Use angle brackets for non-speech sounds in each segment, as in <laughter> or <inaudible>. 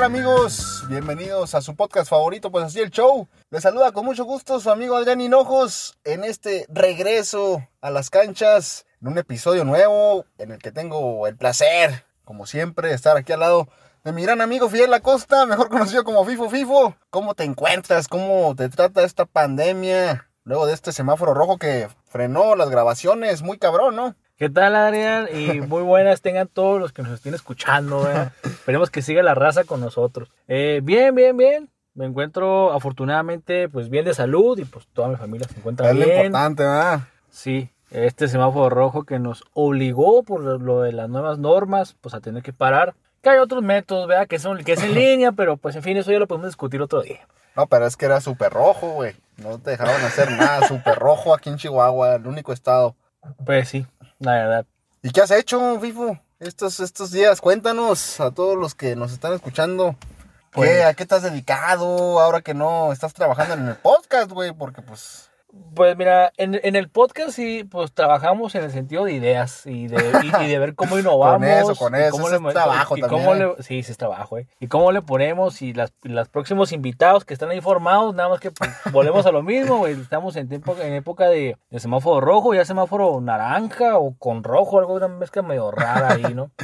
tal amigos? Bienvenidos a su podcast favorito, pues así el show. Les saluda con mucho gusto su amigo Adrián Hinojos en este regreso a las canchas, en un episodio nuevo en el que tengo el placer, como siempre, de estar aquí al lado de mi gran amigo Fidel Acosta, mejor conocido como Fifo Fifo. ¿Cómo te encuentras? ¿Cómo te trata esta pandemia? Luego de este semáforo rojo que frenó las grabaciones, muy cabrón, ¿no? ¿Qué tal, Adrián? Y muy buenas tengan todos los que nos estén escuchando. ¿eh? Esperemos que siga la raza con nosotros. Eh, bien, bien, bien. Me encuentro afortunadamente pues bien de salud y pues toda mi familia se encuentra es bien. lo importante, ¿verdad? Sí, este semáforo rojo que nos obligó por lo de las nuevas normas pues a tener que parar. Que hay otros métodos, ¿verdad? Que, son, que es en <laughs> línea, pero pues en fin, eso ya lo podemos discutir otro día. No, pero es que era súper rojo, güey. No te dejaron hacer nada. <laughs> Súper rojo aquí en Chihuahua, el único estado. Pues sí, la verdad. ¿Y qué has hecho, Fifo? Estos, estos días, cuéntanos a todos los que nos están escuchando. ¿Qué, Pues- ¿A qué te has dedicado ahora que no estás trabajando en el podcast, güey? Porque pues... Pues mira, en, en el podcast sí, pues trabajamos en el sentido de ideas y de, y, y de ver cómo <laughs> innovamos. eso, con eso, cómo ese es trabajo y también, cómo ¿eh? le- sí, sí es trabajo, ¿eh? Y cómo le ponemos y las, los próximos invitados que están ahí formados, nada más que pues, <laughs> volvemos a lo mismo, güey. Estamos en, tiempo, en época de, de semáforo rojo, ya semáforo naranja o con rojo, algo, una mezcla medio rara ahí, ¿no? <laughs>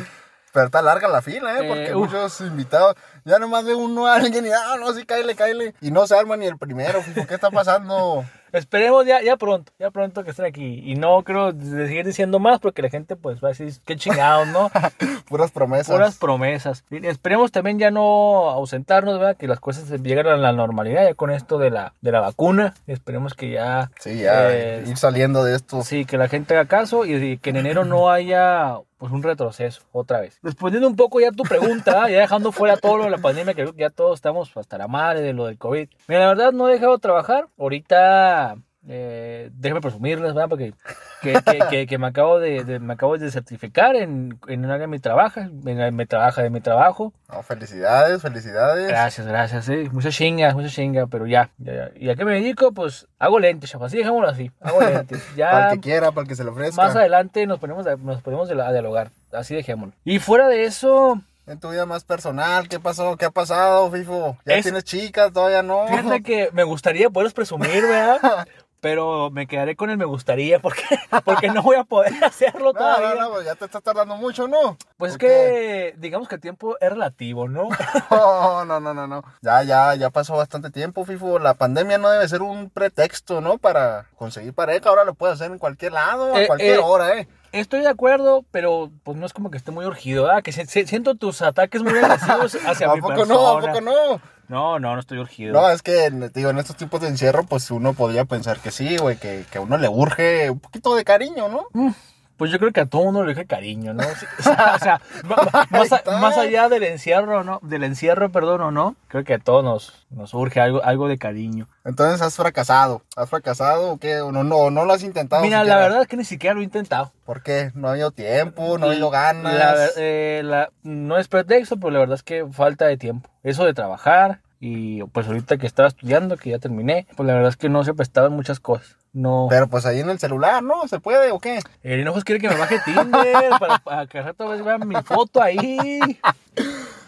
Pero está larga la fila, ¿eh? Eh, Porque uf. muchos invitados, ya nomás ve uno a alguien y, ah, no, sí, cáele, cáele. Y no se arma ni el primero. ¿Qué está pasando? Esperemos ya, ya pronto, ya pronto que estén aquí. Y no creo seguir diciendo más porque la gente pues va a decir, qué chingados, ¿no? <laughs> Puras promesas. Puras promesas. Y esperemos también ya no ausentarnos, ¿verdad? Que las cosas lleguen a la normalidad ya con esto de la, de la vacuna. Esperemos que ya... Sí, ya, eh, ir saliendo de esto. Sí, que la gente haga caso y, y que en enero no haya pues un retroceso otra vez. Respondiendo un poco ya tu pregunta, <laughs> ya dejando fuera todo lo de la pandemia, que creo que ya todos estamos hasta la madre de lo del COVID. Mira, la verdad no he dejado de trabajar. Ahorita, eh, déjame presumirles, ¿verdad? Porque que, que, que, que me acabo de, de- me acabo de certificar en, en un área de mi trabajo, en mi trabaja de mi trabajo. No, felicidades, felicidades. Gracias, gracias, sí. Mucha chinga, mucha chinga, pero ya, ya, ya. ¿Y a qué me dedico? Pues hago lentes, chaval. Así dejémoslo así. Hago lentes. <laughs> Ya Para el que quiera, para el que se le ofrezca. más adelante nos ponemos a, nos ponemos a dialogar. Así dejémoslo. Y fuera de eso, En tu vida más personal, ¿qué pasó? ¿Qué ha pasado, Fifo? ¿Ya Es- tienes chicas? ¿Todavía no? fíjate que me gustaría poderlos presumir, ¿verdad? <laughs> Pero me quedaré con el me gustaría porque, <laughs> porque no voy a poder <laughs> hacerlo No, todavía. no, no, pues ya te estás tardando mucho, ¿no? Pues es que digamos que el tiempo es relativo, ¿no? <laughs> No, no, no, no, no. Ya, ya, ya pasó bastante tiempo, Fifo. La pandemia no debe ser un pretexto, ¿no? Para conseguir pareja. Ahora lo puedes hacer en cualquier lado, a Eh, cualquier eh, hora, ¿eh? Estoy de acuerdo, pero pues no es como que esté muy urgido, ¿verdad? Que se- se- siento tus ataques muy agresivos hacia ¿A mi poco persona. no? ¿A poco no? No, no, no estoy urgido. No, es que, digo, en estos tiempos de encierro, pues uno podría pensar que sí, güey, que, que a uno le urge un poquito de cariño, ¿no? Pues yo creo que a todo mundo le deja cariño, ¿no? O sea, o <laughs> más, a- está. más allá del encierro, ¿no? Del encierro, perdón, o no, creo que a todos nos, nos urge algo, algo de cariño. Entonces has fracasado. ¿Has fracasado o qué? ¿O no, no, no lo has intentado? Mira, la verdad es que ni siquiera lo he intentado. ¿Por qué? No ha habido tiempo, no ha habido ganas. La eh, la- no es pretexto, pero la verdad es que falta de tiempo. Eso de trabajar y pues ahorita que estaba estudiando, que ya terminé, pues la verdad es que no se prestaban muchas cosas. No. Pero pues ahí en el celular, ¿no? ¿Se puede o qué? El Hinojos quiere que me baje Tinder para, para que al rato vean mi foto ahí.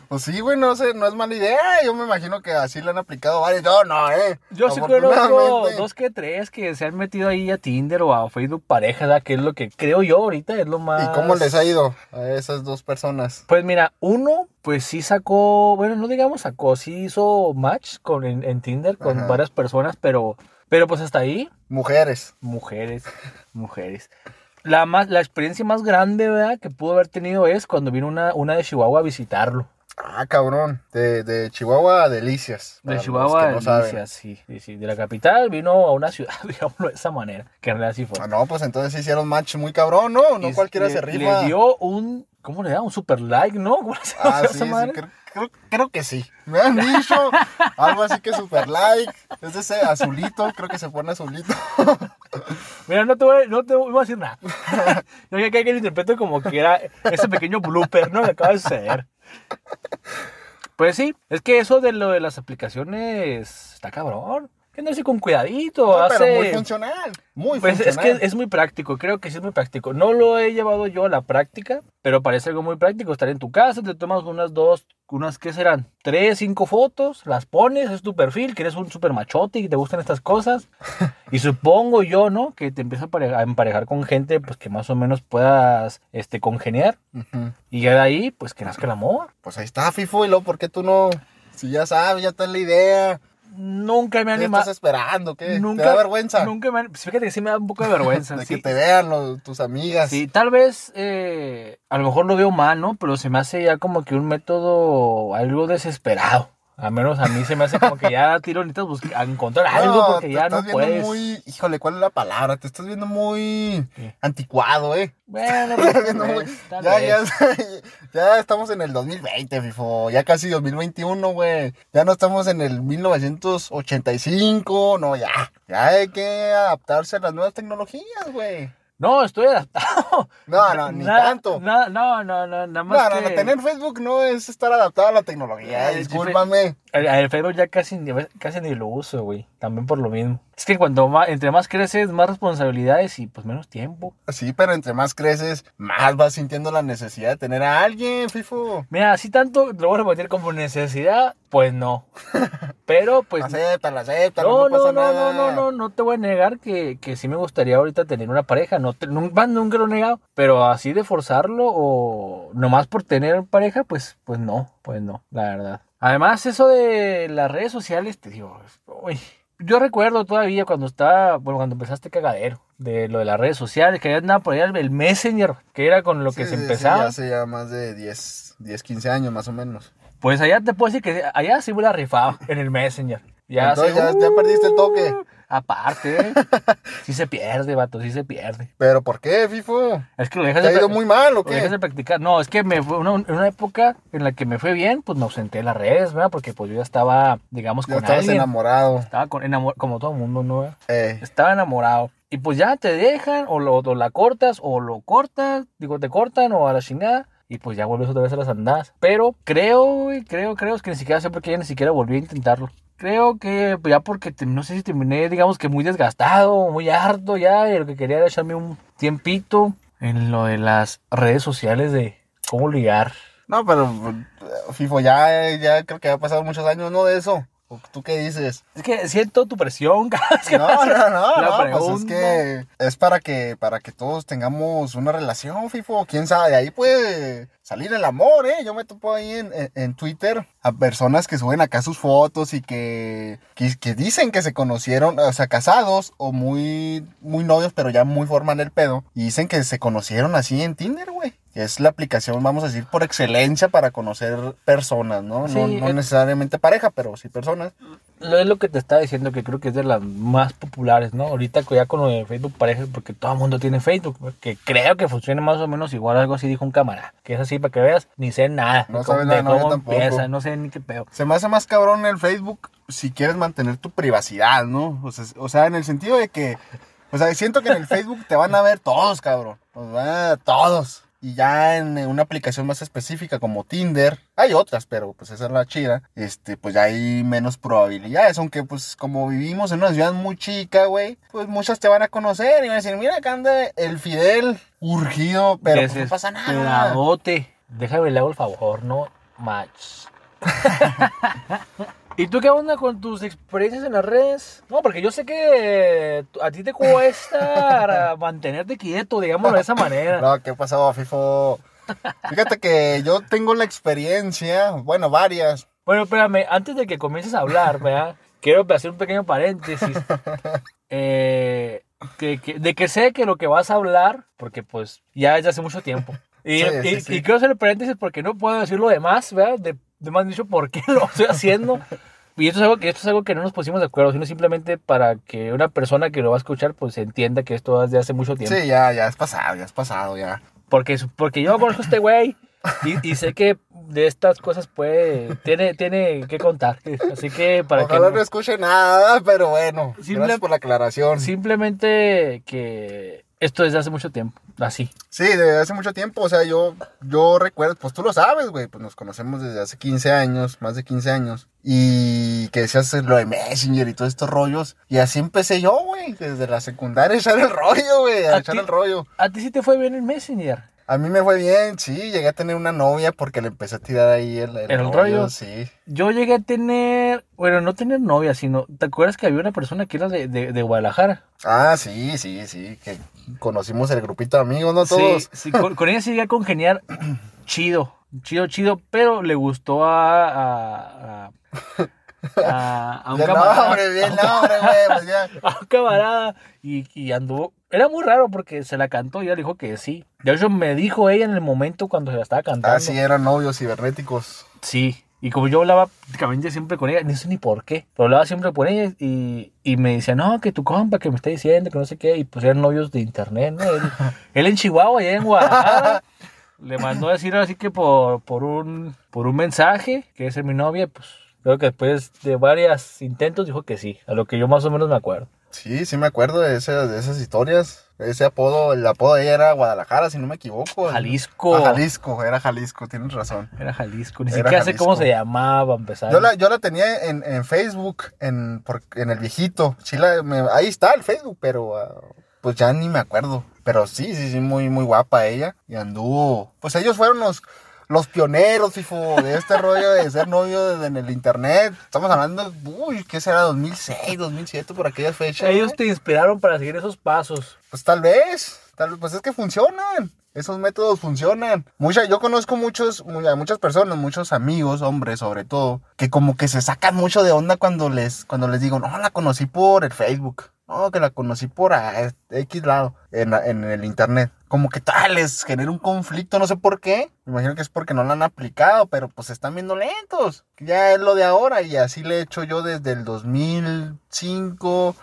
Pues sí, güey, no sé, no es mala idea. Yo me imagino que así le han aplicado varios. No, no, eh. Yo sí conozco dos que tres que se han metido ahí a Tinder o a Facebook pareja, ¿verdad? que es lo que creo yo ahorita es lo más... ¿Y cómo les ha ido a esas dos personas? Pues mira, uno pues sí sacó, bueno, no digamos sacó, sí hizo match con, en, en Tinder con Ajá. varias personas, pero, pero pues hasta ahí, Mujeres. mujeres, mujeres. La, más, la experiencia más grande, ¿verdad? Que pudo haber tenido es cuando vino una, una de Chihuahua a visitarlo. Ah, cabrón. De, de Chihuahua a Delicias. De Chihuahua a no Delicias, sí, sí, sí. De la capital vino a una ciudad, <laughs> digámoslo de esa manera, que en realidad sí fue. Ah, no, pues entonces hicieron match muy cabrón, ¿no? No Y cualquiera le- se rifa. Le dio un, ¿cómo le da? Un super like, ¿no? <laughs> ¿Cómo se llama Ah, sí, sí, creo, creo- creo que sí. <laughs> Me han dicho algo así que super like. Es de ese azulito, creo que se pone azulito. Mira, no te voy, no te voy a decir nada. Yo que que lo interpreto como que era ese pequeño blooper, ¿no? Que acaba de suceder. Pues sí, es que eso de lo de las aplicaciones está cabrón. Andarse con cuidadito. No, hace... pero muy funcional. Muy Pues es funcional. que es muy práctico, creo que sí es muy práctico. No lo he llevado yo a la práctica, pero parece algo muy práctico. Estar en tu casa, te tomas unas dos, unas, ¿qué serán? Tres, cinco fotos, las pones, es tu perfil, que eres un super machote y te gustan estas cosas. <laughs> Y supongo yo, ¿no? Que te empiezas a pare- a emparejar con gente, pues que más o menos puedas, este, congeniar. Ujú. Y ya de ahí, pues que nazca el amor. Pues ahí está, Fifo, y luego, ¿por qué tú no? Si ya sabes, ya está la idea. Nunca me ¿Qué anima. estás esperando? ¿Qué? Nunca, ¿Te da vergüenza? Nunca me han- Fíjate que sí me da un poco de vergüenza. <laughs> de sí. que te vean los- tus amigas. Sí, tal vez eh, a lo mejor lo veo mal, ¿no? Pero se me hace ya como que un método algo desesperado. A menos a mí se me hace como que ya tiro necesitas buscar, encontrar algo No, porque te ya estás no viendo puedes. muy... Híjole, ¿cuál es la palabra? Te estás viendo muy ¿Qué? anticuado, ¿eh? Bueno, <laughs> pues, viendo muy- tal ya, ya, <laughs> ya estamos en el 2020, Fifo. Ya casi 2021, güey. Ya no estamos en el 1985. No, ya. Ya hay que adaptarse a las nuevas tecnologías, güey. No, estoy adaptado. <laughs> No, no, ni Nada- tanto. no, no, no, nada más No, que... no, tener Facebook no es estar adaptado a la tecnología. Eh, Discúlpame. El, el Facebook ya casi, ni- casi ni lo uso, güey. También por lo mismo. Es que cuando más, entre más creces, más responsabilidades y pues menos tiempo. Sí, pero entre más creces, más vas sintiendo la necesidad de tener a alguien, Fifo. Mira, así tanto lo voy a repetir como necesidad, pues no. Pero pues Acéptalo, acéptalo, no, No, no, pasa no, nada. no, no, no, no te voy a negar que, que sí me gustaría ahorita tener una pareja. No te- nunca, nunca lo he negado. Pero así de forzarlo o nomás por tener pareja, pues, pues no, pues no, la verdad. Además, eso de las redes sociales, te digo, uy, yo recuerdo todavía cuando estaba, bueno, cuando empezaste cagadero, de lo de las redes sociales, que ya andaba por allá el- Messenger, que era con lo que se sí, sí, empezaba. hace ya más de 10, 10, 15 años más o menos. Pues allá te puedo decir que allá sí me la rifaba <laughs> en el Messenger. Ya Entonces se- ya, ya perdiste el toque. Aparte, ¿eh? <laughs> sí se pierde, vato, sí se pierde. ¿Pero por qué, Fifo? Es que lo dejas ¿Te ha de ido pra- muy mal o lo dejas de qué? practicar. No, es que me fue una, en una época en la que me fue bien, pues me ausenté de las redes, ¿verdad? Porque pues yo ya estaba, digamos, Ya con estabas alguien. enamorado. Estaba con, enamor- como todo mundo, ¿no? Eh, Estaba enamorado. Y pues ya te dejan, o, lo, o la cortas, o lo cortas, digo, te cortan, o a la chingada. Y pues ya vuelves otra vez a las andadas. Pero creo, creo, creo, que ni siquiera sé por qué ni siquiera volví a intentarlo. Creo que pues, ya porque no sé si terminé, digamos que muy desgastado, muy harto ya, y lo que quería era echarme un tiempito en lo de las redes sociales de cómo ligar. no, pero eh, Fifo, ya, ya creo que ha pasado muchos años, ¿no? De eso. ¿O ¿Tú qué dices? Es que siento tu presión cada vez que No, no, no, no, pues es pregunta. que es para que, para que todos tengamos una relación, Fifo. Quién sabe, de ahí puede salir el amor, ¿eh? Yo me topo ahí en, en- en Twitter a personas que suben acá sus fotos y que, que, que dicen que se conocieron, o sea, casados o muy, muy novios, pero ya muy forman el pedo. Y dicen que se conocieron así en Tinder, güey. Es la aplicación, vamos a decir, por excelencia para conocer personas, ¿no? no, Sí, no eh. necesariamente pareja, pero sí personas. Lo es lo que te estaba diciendo, que creo que es de las más populares, ¿no? Ahorita ya con lo de Facebook parejas, porque todo el mundo tiene Facebook, que creo que funciona más o menos igual, algo así dijo un camarada, que es así para que veas, ni sé nada, No sabes nada, no, yo tampoco. empieza, no sé ni qué pedo. Se me hace más cabrón el Facebook si quieres mantener tu privacidad, ¿no? O sea, o sea, en el sentido de que, o sea, siento que en el Facebook te van a ver todos, cabrón. Todos. Y ya en una aplicación más específica como Tinder, hay otras, pero pues esa es la chida, este, pues ya hay menos probabilidades, aunque pues como vivimos en una ciudad muy chica, güey, pues muchas te van a conocer y van a decir, mira acá anda el Fidel urgido, pero pues, no pasa nada. Déjame le hago el favor, no match. <laughs> ¿Y tú qué onda con tus experiencias en las redes? No, porque yo sé que a ti te cuesta <laughs> mantenerte quieto, digámoslo de esa manera. <laughs> No, ¿qué pasó, FIFO? Fíjate que yo tengo la experiencia, bueno, varias. Bueno, espérame, antes de que comiences a hablar, ¿verdad? <laughs> Quiero hacer un pequeño paréntesis. Eh, que, que- de que sé que lo que vas a hablar, porque pues ya es de hace mucho tiempo. Y, Sí, y- sí, sí. y quiero hacer el paréntesis porque no puedo decir lo demás, ¿verdad? De, de más dicho por qué <laughs> lo estoy haciendo. Y esto es, algo que, esto es algo que no nos pusimos de acuerdo, sino simplemente para que una persona que lo va a escuchar pues entienda que esto es de hace mucho tiempo. Sí, ya, ya es pasado, ya es pasado, ya. Porque, porque yo conozco a este güey y, y sé que de estas cosas puede, tiene, tiene que contar. Así que para Ojalá que no escuche nada, pero bueno, Simple- gracias por la aclaración. simplemente que Esto desde hace mucho tiempo, así. Sí, desde hace mucho tiempo, o sea, yo, yo recuerdo, pues tú lo sabes, güey, pues nos conocemos desde hace 15 años, más de 15 años, y que decías lo de Messenger y todos estos rollos, y así empecé yo, güey, desde la secundaria a echar el rollo, güey, a, ¿A echar ti? el rollo. ¿A ti sí te fue bien el Messenger? A mí me fue bien, sí, llegué a tener una novia porque le empecé a tirar ahí el, el, ¿El rollo? Sí. Yo llegué a tener, bueno, no tener novia, sino, ¿te acuerdas que había una persona que era de, de, de Guadalajara? Ah, sí, sí, sí, que conocimos el grupito de amigos, ¿no? Todos. Sí, sí, con, con ella sí llegué a congeniar <clears throat> chido, chido, chido, pero le gustó a... a, a, a- a un Bien camarada. nombre, bien a un nombre, güey, pues ya. <laughs> a un camarada y, y anduvo. Era muy raro porque se la cantó y ella dijo que sí. De hecho, me dijo ella en el momento cuando se la estaba cantando. Ah, sí, eran novios cibernéticos. Sí. Y como yo hablaba prácticamente siempre con ella, no sé ni por qué, pero hablaba siempre con ella y, y me decía, no, que tu compa, que me está diciendo, que no sé qué, y pues eran novios de internet, ¿no? Él, <laughs> él en Chihuahua, ella en Guadalajara, le mandó a decir así que por, por, un, por un mensaje, que es mi novia, pues creo que después de varios intentos dijo que sí, a lo que yo más o menos me acuerdo. Sí, sí me acuerdo de, ese- de esas historias. Ese apodo, el apodo de ella era Guadalajara, si no me equivoco. Jalisco. Ah, Jalisco, era Jalisco, tienes razón. Era Jalisco, ni Era siquiera sé cómo se llamaba, empezar. Yo la, yo la tenía en, en Facebook, en, por- en el viejito. Sí la- me- ahí está el Facebook, pero ah, pues ya ni me acuerdo. Pero sí, sí, sí, muy, muy guapa ella. Y anduvo. Pues ellos fueron los, los pioneros, hijo, de este rollo de ser novio de- en el internet. Estamos hablando, uy, ¿qué será? 2006, 2007, por aquellas fechas. Ellos ¿no? te inspiraron para seguir esos pasos. Pues tal vez, tal vez, pues es que funcionan. Esos métodos funcionan. Mucha, yo conozco muchos, muchas personas, muchos amigos, hombres sobre todo, que como que se sacan mucho de onda cuando les, cuando les digo, no, la conocí por el Facebook. No, que la conocí por a- X lado, en, la- en el internet. Como que tal, les genera un conflicto, no sé por qué. Me imagino que es porque no la han aplicado, pero pues están viendo lentos. Ya es lo de ahora y así le he hecho yo desde el 2005.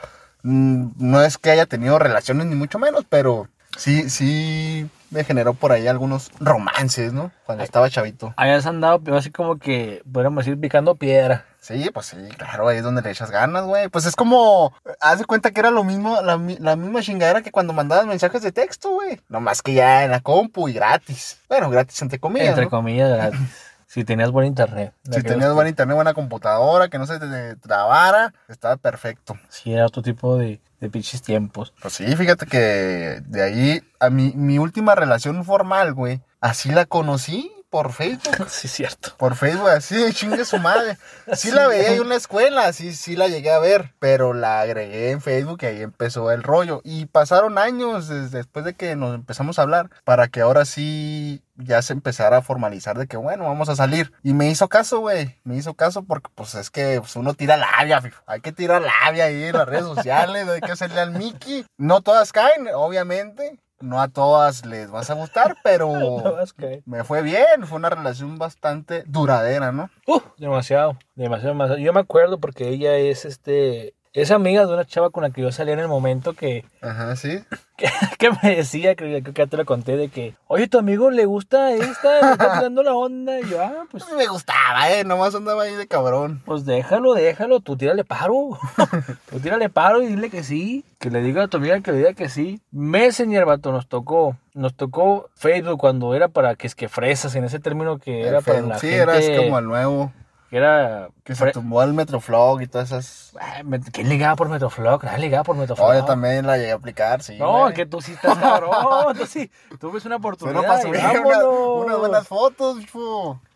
Mm, No es que haya tenido relaciones ni mucho menos, pero sí, sí me generó por ahí algunos romances, ¿no? Cuando estaba chavito. Habías andado pero así como que, podríamos decir, picando piedra. Sí, pues sí, claro, ahí es donde le echas ganas, güey. Pues es como, haz de cuenta que era lo mismo, la, la misma chingadera que cuando mandabas mensajes de texto, güey. Nomás que ya en la compu y gratis. Bueno, gratis entre comillas, entre ¿no? comillas, gratis. <laughs> si tenías buen internet. Si tenías buen internet, buena computadora, que no se te trabara, estaba perfecto. Sí, era otro tipo de, de pinches tiempos. Pues sí, fíjate que de ahí a mi, mi última relación formal, güey, así la conocí por Facebook. <laughs> Sí, cierto. Por Facebook, así, <laughs> chingue su madre. Sí la veía en la escuela, sí, sí la llegué a ver, pero la agregué en Facebook y ahí empezó el rollo. Y pasaron años desde después de que nos empezamos a hablar para que ahora sí ya se empezara a formalizar de que, bueno, vamos a salir. Y me hizo caso, güey, me hizo caso porque pues es que pues, uno tira labia, fijo. hay que tirar labia ahí en las redes sociales, <laughs> hay que hacerle al Mickey. No todas caen, obviamente. No a todas les vas a gustar, <laughs> pero No caer. me fue bien, fue una relación bastante duradera, ¿no? Uh, demasiado, demasiado, demasiado. Yo me acuerdo porque ella es este. Es amiga de una chava con la que yo salía en el momento que, Ajá, sí. <laughs> que, que me decía, creo que ya te lo conté, de que, oye, tu amigo le gusta esta, le está <laughs> dando la onda. Y yo, ah, pues, me gustaba, eh, nomás andaba ahí de cabrón. pues déjalo, déjalo, tú tírale paro. <laughs> tú tírale paro y dile que sí. Que le diga a tu amiga que le diga que sí. Messenger, vato, nos tocó. Nos tocó Facebook cuando era para que es que fresas, en ese término que era para la sí, gente. era como el nuevo. Que era. Que se tumbó al Metroflog y todas esas. ¿Quién ligaba por Metroflog? Nadie ligaba por Metroflog. Oh, yo también la llegué a aplicar, sí. No, güey. que tú sí estás cabrón. Tú sí. Tú ves una <laughs> Pero oportunidad. para y subir vámonos. una- unas buenas fotos.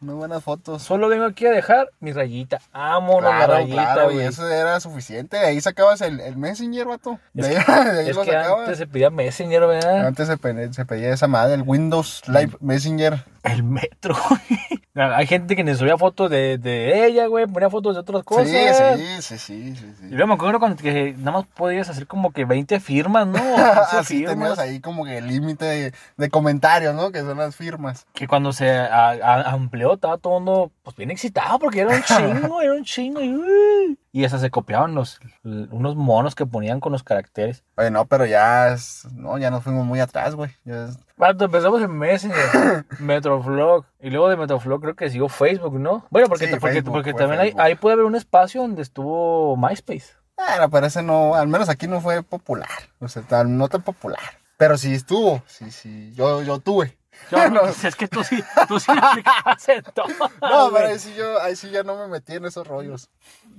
Unas buenas fotos. Solo vengo aquí a dejar mi rayita. Vámonos, Claro, la rayita, claro, y güey. eso era suficiente. De ahí sacabas el, el Messenger, vato. De ahí, <laughs> de ahí Es lo sacabas. antes se pedía Messenger, ¿verdad? Antes se, pe- se pedía esa madre, el Windows Live Messenger. El metro, güey. <laughs> Hay gente que ni subía fotos de, de ella, güey. Ponía fotos de otras cosas. Sí, sí, sí, sí, sí, sí. Y luego me acuerdo cuando que nada más podías hacer como que 20 firmas, ¿no? <laughs> 15 Así tenías ahí como que el límite de, de comentarios, ¿no? Que son las firmas. que cuando se a- a- amplió estaba todo el mundo pues bien excitado porque era un chingo, era un chingo y, y hasta se copiaban los unos monos que ponían con los caracteres. Oye, no, pero ya es, no, ya nos fuimos muy atrás, güey. Es- Cuando empezamos en Messenger, <laughs> Metroflog y luego de Metroflog creo que siguió Facebook, ¿no? Bueno, porque, Sí, porque, Facebook, porque también hay- ahí puede haber un espacio donde estuvo MySpace. Bueno, pero ese no, al menos aquí no fue popular. O sea, no tan popular. Pero sí estuvo, sí, sí, yo, yo tuve. Yo, <laughs> no, pues es que tú sí, tú sí aplicabas en todo. No, pero ahí sí, yo, ahí sí ya no me metí en esos rollos.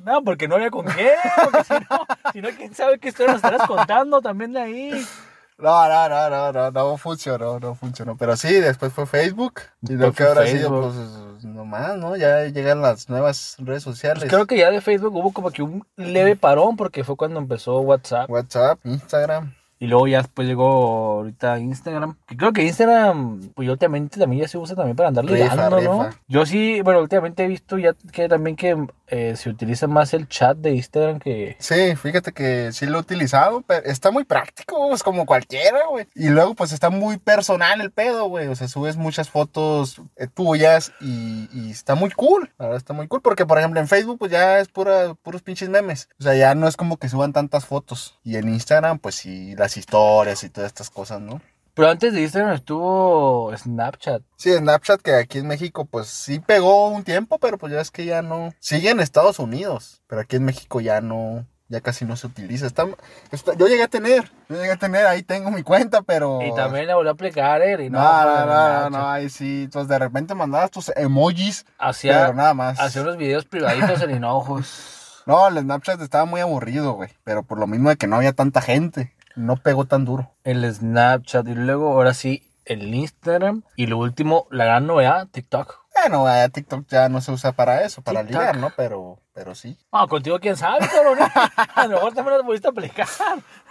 No, porque no había con qué. Porque si no, si no, quién sabe qué historia nos estarás contando también de ahí. No, no, no, no, no, no funcionó, no funcionó. Pero sí, después fue Facebook. Y lo que ahora ha sido, pues, nomás, ¿no? Ya llegan las nuevas redes sociales. Pues creo que ya de Facebook hubo como que un leve parón porque fue cuando empezó WhatsApp. WhatsApp, Instagram. Y luego ya después llegó ahorita Instagram. Que creo que Instagram, pues últimamente también ya se usa también para andar Rifa, ligando, ¿no? rifa. Yo sí, bueno, últimamente he visto ya que también que eh, se utiliza más el chat de Instagram que... Sí, fíjate que sí lo he utilizado, pero está muy práctico, pues como cualquiera, güey. Y luego, pues está muy personal el pedo, güey. O sea, subes muchas fotos eh, tuyas y, y está muy cool. La verdad está muy cool. Porque, por ejemplo, en Facebook, pues ya es pura, puros pinches memes. O sea, ya no es como que suban tantas fotos. Y en Instagram, pues sí, las historias y todas estas cosas, ¿no? Pero antes de Instagram estuvo Snapchat. Sí, Snapchat, que aquí en México, pues sí pegó un tiempo, pero pues ya es que ya no. Sigue en Estados Unidos, pero aquí en México ya no. Ya casi no se utiliza. Está, está- yo llegué a tener, yo llegué a tener, ahí tengo mi cuenta, pero. Y también la volvió a aplicar, No, no, no, no, no, no, ahí sí. Entonces de repente mandabas tus emojis, pero nada más. hacía unos videos privaditos en <laughs> hinojos. No, el Snapchat estaba muy aburrido, güey. Pero por lo mismo de que no había tanta gente. No pegó tan duro. El Snapchat y luego ahora sí el Instagram. Y lo último, la gran novedad, TikTok. Bueno, ya TikTok ya no se usa para eso, para TikTok. ligar, ¿no? Pero, pero sí. Ah, contigo quién sabe, cabrón. <laughs> A lo mejor también lo pudiste aplicar.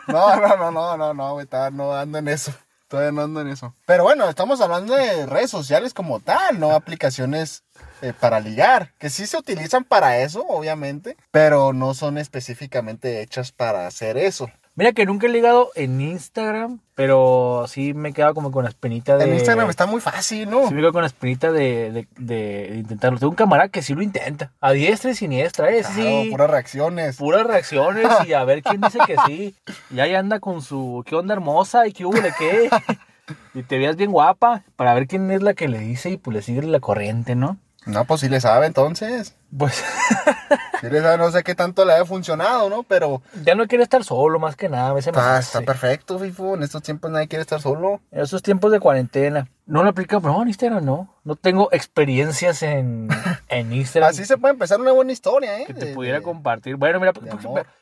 No, no, no, no, no, no, güey, no ando en eso. Todavía no ando en eso. Pero bueno, estamos hablando de redes sociales como tal, no aplicaciones eh, para ligar, que sí se utilizan para eso, obviamente, pero no son específicamente hechas para hacer eso. Mira que nunca he ligado en Instagram, pero sí me he quedado como con la espinita de... En Instagram está muy fácil, ¿no? Sí me quedo con la espinita de, de, de- de intentarlo. Tengo un camarada que sí lo intenta. A diestra y siniestra, ¿eh? Claro, sí. puras reacciones. Puras reacciones y a ver quién dice que sí. <laughs> Y ahí anda con su qué onda hermosa y qué hubo de qué. <laughs> Y te veas bien guapa para ver quién es la que le dice y pues le sigue la corriente, ¿no? No, pues sí le sabe entonces. Pues <laughs> Sí le sabe, no sé qué tanto le haya funcionado, ¿no? Pero ya no quiere estar solo más que nada. Me está, hace. está perfecto, Fifo. En estos tiempos nadie quiere estar solo. En esos tiempos de cuarentena. No lo aplica, no, Instagram no. No tengo experiencias en, en Instagram. Así se puede empezar una buena historia, ¿eh? que te De- pudiera de- compartir. Bueno, mira, pues,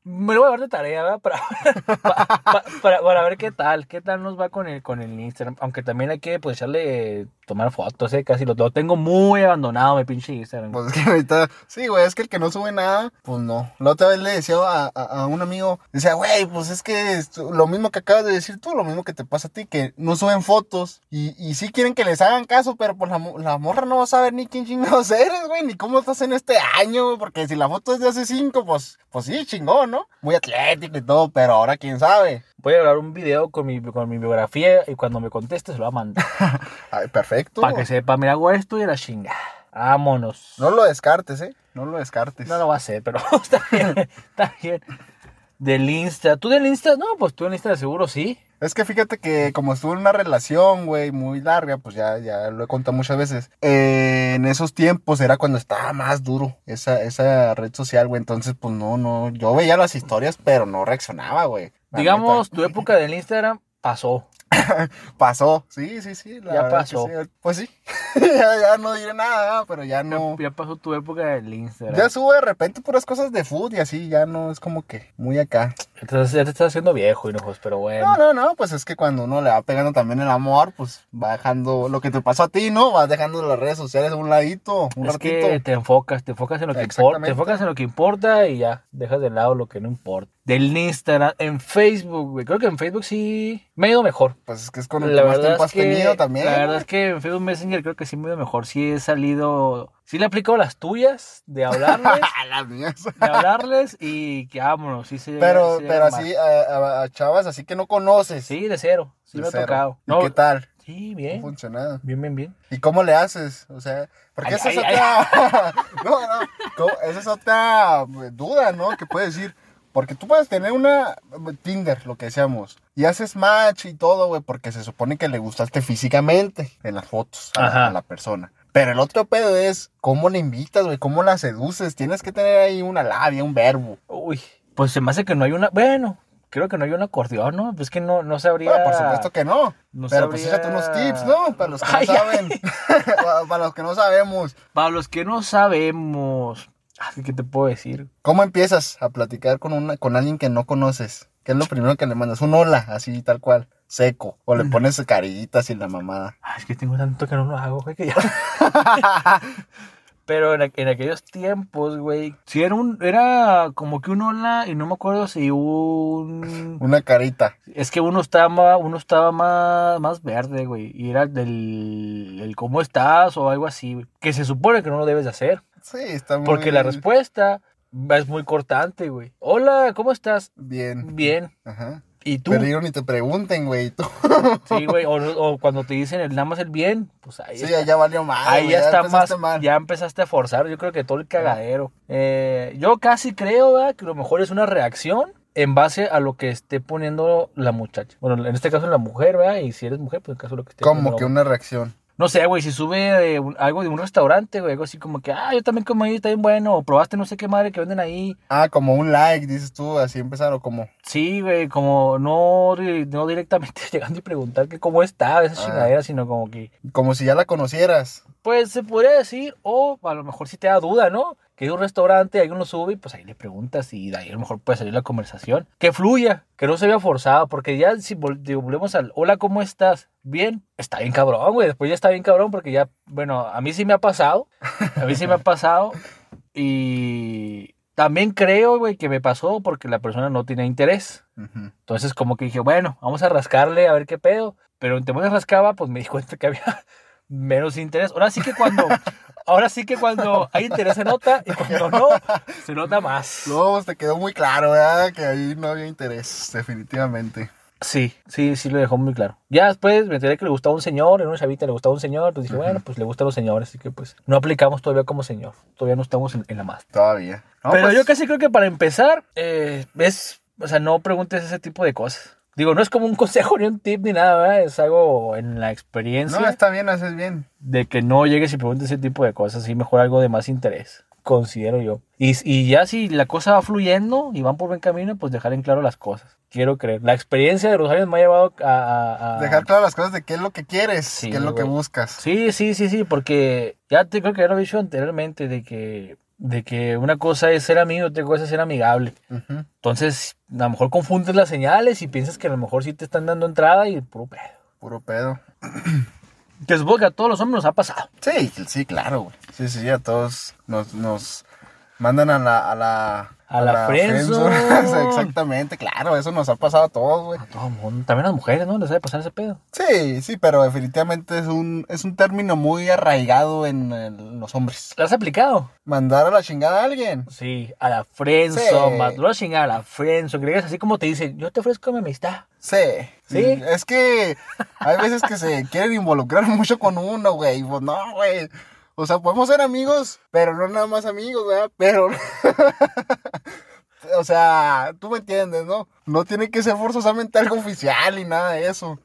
me lo voy a dar de tarea ¿verdad? para, <laughs> pa- pa- para, para ver qué tal, qué tal nos va con el, con el Instagram. Aunque también hay que pues echarle, tomar fotos, ¿eh? casi lo, lo tengo muy abandonado, mi pinche Instagram. Pues es que ahorita, sí, güey, es que el que no sube nada, pues no. La otra vez le decía a, a- a un amigo, decía, güey, pues es que lo mismo que acabas de decir tú, lo mismo que te pasa a ti, que no suben fotos y, y sí quieren que les hagan caso, pero pues la, la morra no va a saber ni quién chingados <laughs> eres, güey, ni cómo estás en este año, güey, porque si la foto es de hace cinco, pues, pues sí, chingón, ¿no? Muy atlético y todo, pero ahora quién sabe. Voy a grabar un video con mi, con mi biografía y cuando me conteste se lo voy a mandar. <laughs> Ay, perfecto. para que sepa, mira, hago esto y la chinga. Vámonos. No lo descartes, ¿eh? No lo descartes. No lo va a hacer, pero <laughs> está bien, está bien. Del Insta. ¿Tú del Insta? No, pues tú del Insta de seguro sí. Es que fíjate que como estuve en una relación, güey, muy larga, pues ya, ya lo he contado muchas veces. eh, en esos tiempos era cuando estaba más duro esa, esa red social, güey. Entonces, pues no, no, yo veía las historias, pero no reaccionaba, güey. Digamos, neta. tu <laughs> época del Instagram pasó. Pasó, sí, sí, sí. la Ya pasó. sí. Pues sí, ya, <laughs> ya no diré nada, pero ya no. Ya, ya pasó tu época del Instagram. Ya subo de repente puras cosas de food y así, ya no es como que muy acá. Entonces ya te estás haciendo viejo, hinojos, pero bueno. No, no, no, pues es que cuando uno le va pegando también el amor, pues va dejando lo que te pasó a ti, ¿no? Vas dejando las redes sociales a un ladito, un es ratito. que te enfocas, te enfocas en lo que importa, te enfocas en lo que importa y ya, dejas de lado lo que no importa. Del Instagram, en Facebook, güey, creo que en Facebook sí me ha ido mejor. Pues es que es con el La que más verdad, tiempo es has tenido que, también. la verdad es que en Facebook Messenger creo que sí me ha ido mejor. Sí he salido, sí le he aplicado las tuyas de hablarles, <laughs> Las mías. de hablarles y que vámonos, sí se Pero, pero así, a, chavas así que no conoces. Sí, de cero, sí De me ha tocado. ¿Y No, qué tal? Sí, ¿Cómo bien, funcionado? bien, bien, bien. ¿Y cómo le haces? O sea, porque Ay, esa es ay, otra... <laughs> no, no, ¿cómo? esa es otra duda, ¿no? Que puedes decir. Porque tú puedes tener una Tinder, lo que decíamos, y haces match y todo, güey, porque se supone que le gustaste físicamente en las fotos a, la- a la persona. Pero el otro pedo es cómo le invitas, güey, cómo la seduces. Tienes que tener ahí una labia, un verbo. Uy, pues se me hace que no hay una. Bueno, Creo que no hay un acordeón, ¿no? Pues que no, no sabría. Ah, por supuesto que no. No pero pues fíjate unos tips, ¿no? Para los que Ay, no saben. <laughs> para los que no sabemos. Para los que no sabemos. Así que te puedo decir. ¿Cómo empiezas a platicar con una, con alguien que no conoces? ¿Qué es lo primero que le mandas? Un hola, así tal cual, seco. O le pones carillitas y la mamada. Ay, es que tengo tanto que no lo hago, güey, que ya. <laughs> Pero en, aqu- en aquellos tiempos, güey, sí era un, era como que un hola y no me acuerdo si un... Una carita. Es que uno estaba, uno estaba más, más verde, güey, y era del, el cómo estás o algo así, güey, que se supone que no lo debes de hacer, Sí, está muy porque la respuesta es muy cortante, güey. Hola, ¿cómo estás? Bien. Bien. Ajá. ¿Y tú? Pero ni te pregunten, güey. Tú. Sí, güey, o, o cuando te dicen el nada más el bien, pues ahí Sí, está. ya valió mal. Ahí ya está más, mal. ya empezaste a forzar, yo creo que todo el cagadero. Eh, yo casi creo ¿verdad? que lo mejor es una reacción en base a lo que esté poniendo la muchacha. Bueno, en este caso la mujer, ¿verdad? Y si eres mujer, pues en caso de lo que esté Como poniendo que la- una reacción. No sé, güey, si sube eh, un- algo de un restaurante, güey, algo así como que, ah, yo también como ahí, está bien bueno, o probaste no sé qué madre que venden ahí. Ah, como un like, dices tú, así empezaron como. Sí, güey, como no, no directamente <laughs> llegando y preguntar que cómo está esa Ah. chingadera, sino como que, Como si ya la conocieras. Pues se podría decir, o a lo mejor si te da duda, ¿no? Que hay un restaurante, alguien lo sube y pues ahí le preguntas y de ahí a lo mejor puede salir la conversación. Que fluya, que no se vea forzado, porque ya si volvemos al hola, ¿cómo estás? Bien, está bien cabrón, güey. Después ya está bien cabrón porque ya, bueno, a mí sí me ha pasado, a mí sí me ha pasado y también creo, güey, que me pasó porque la persona no tiene interés. Ujú. Entonces como que dije, bueno, vamos a rascarle a ver qué pedo. Pero entre más rascaba, pues me di cuenta que había <laughs> menos interés. Ahora sí que cuando, ahora sí que cuando hay interés se nota y cuando no, se nota más. Luego te quedó muy claro, ¿verdad? Que ahí no había interés, definitivamente. Sí, sí, sí lo dejó muy claro. Ya después me enteré que le gustaba un señor, en una chavita le gustaba un señor, pues dije, bueno, pues le gustan los señores, así que pues no aplicamos todavía como señor. Todavía no estamos en, en la más. Todavía. No, Pero pues, yo casi creo que para empezar, eh, es, o sea, no preguntes ese tipo de cosas. Digo, no es como un consejo ni un tip ni nada, ¿verdad? Es algo en la experiencia No, está bien, haces bien. de que no llegues y preguntes ese tipo de cosas y mejor algo de más interés, considero yo. Y, y ya si la cosa va fluyendo y van por buen camino, pues dejar en claro las cosas. Quiero creer. La experiencia de los años me ha llevado a... a- a- Dejar claras las cosas de qué es lo que quieres, Sí, qué es lo que buscas. Sí, sí, sí, sí, porque ya te creo que ya lo he dicho anteriormente de que, de que una cosa es ser amigo, otra cosa es ser amigable. Entonces, a lo mejor confundes las señales y piensas que a lo mejor sí te están dando entrada y puro pedo. Puro pedo. <clears throat> Que supongo que a todos los hombres nos ha pasado. Sí, sí, claro, güey. Sí, sí, a todos nos, nos mandan a la... A la, A la friendzone. friendzone. <laughs> Exactamente, claro, eso nos ha pasado a todos, güey. A todo el mundo. También a las mujeres, ¿no? Les debe pasar ese pedo. Sí, sí, pero definitivamente es un, es un término muy arraigado en, los hombres. ¿Lo has aplicado? Mandar a la chingada a alguien. Sí, a la friendzone, Sí. vas a chingar a la friendzone. Llegas así como te dicen, yo te ofrezco mi amistad. Sí. ¿Sí? Es que hay veces que se quieren involucrar <laughs> mucho con uno, güey. Pues no, güey. O sea, podemos ser amigos, pero no nada más amigos, ¿verdad? Pero... <laughs> o sea, tú me entiendes, ¿no? No tiene que ser forzosamente algo oficial y nada de eso.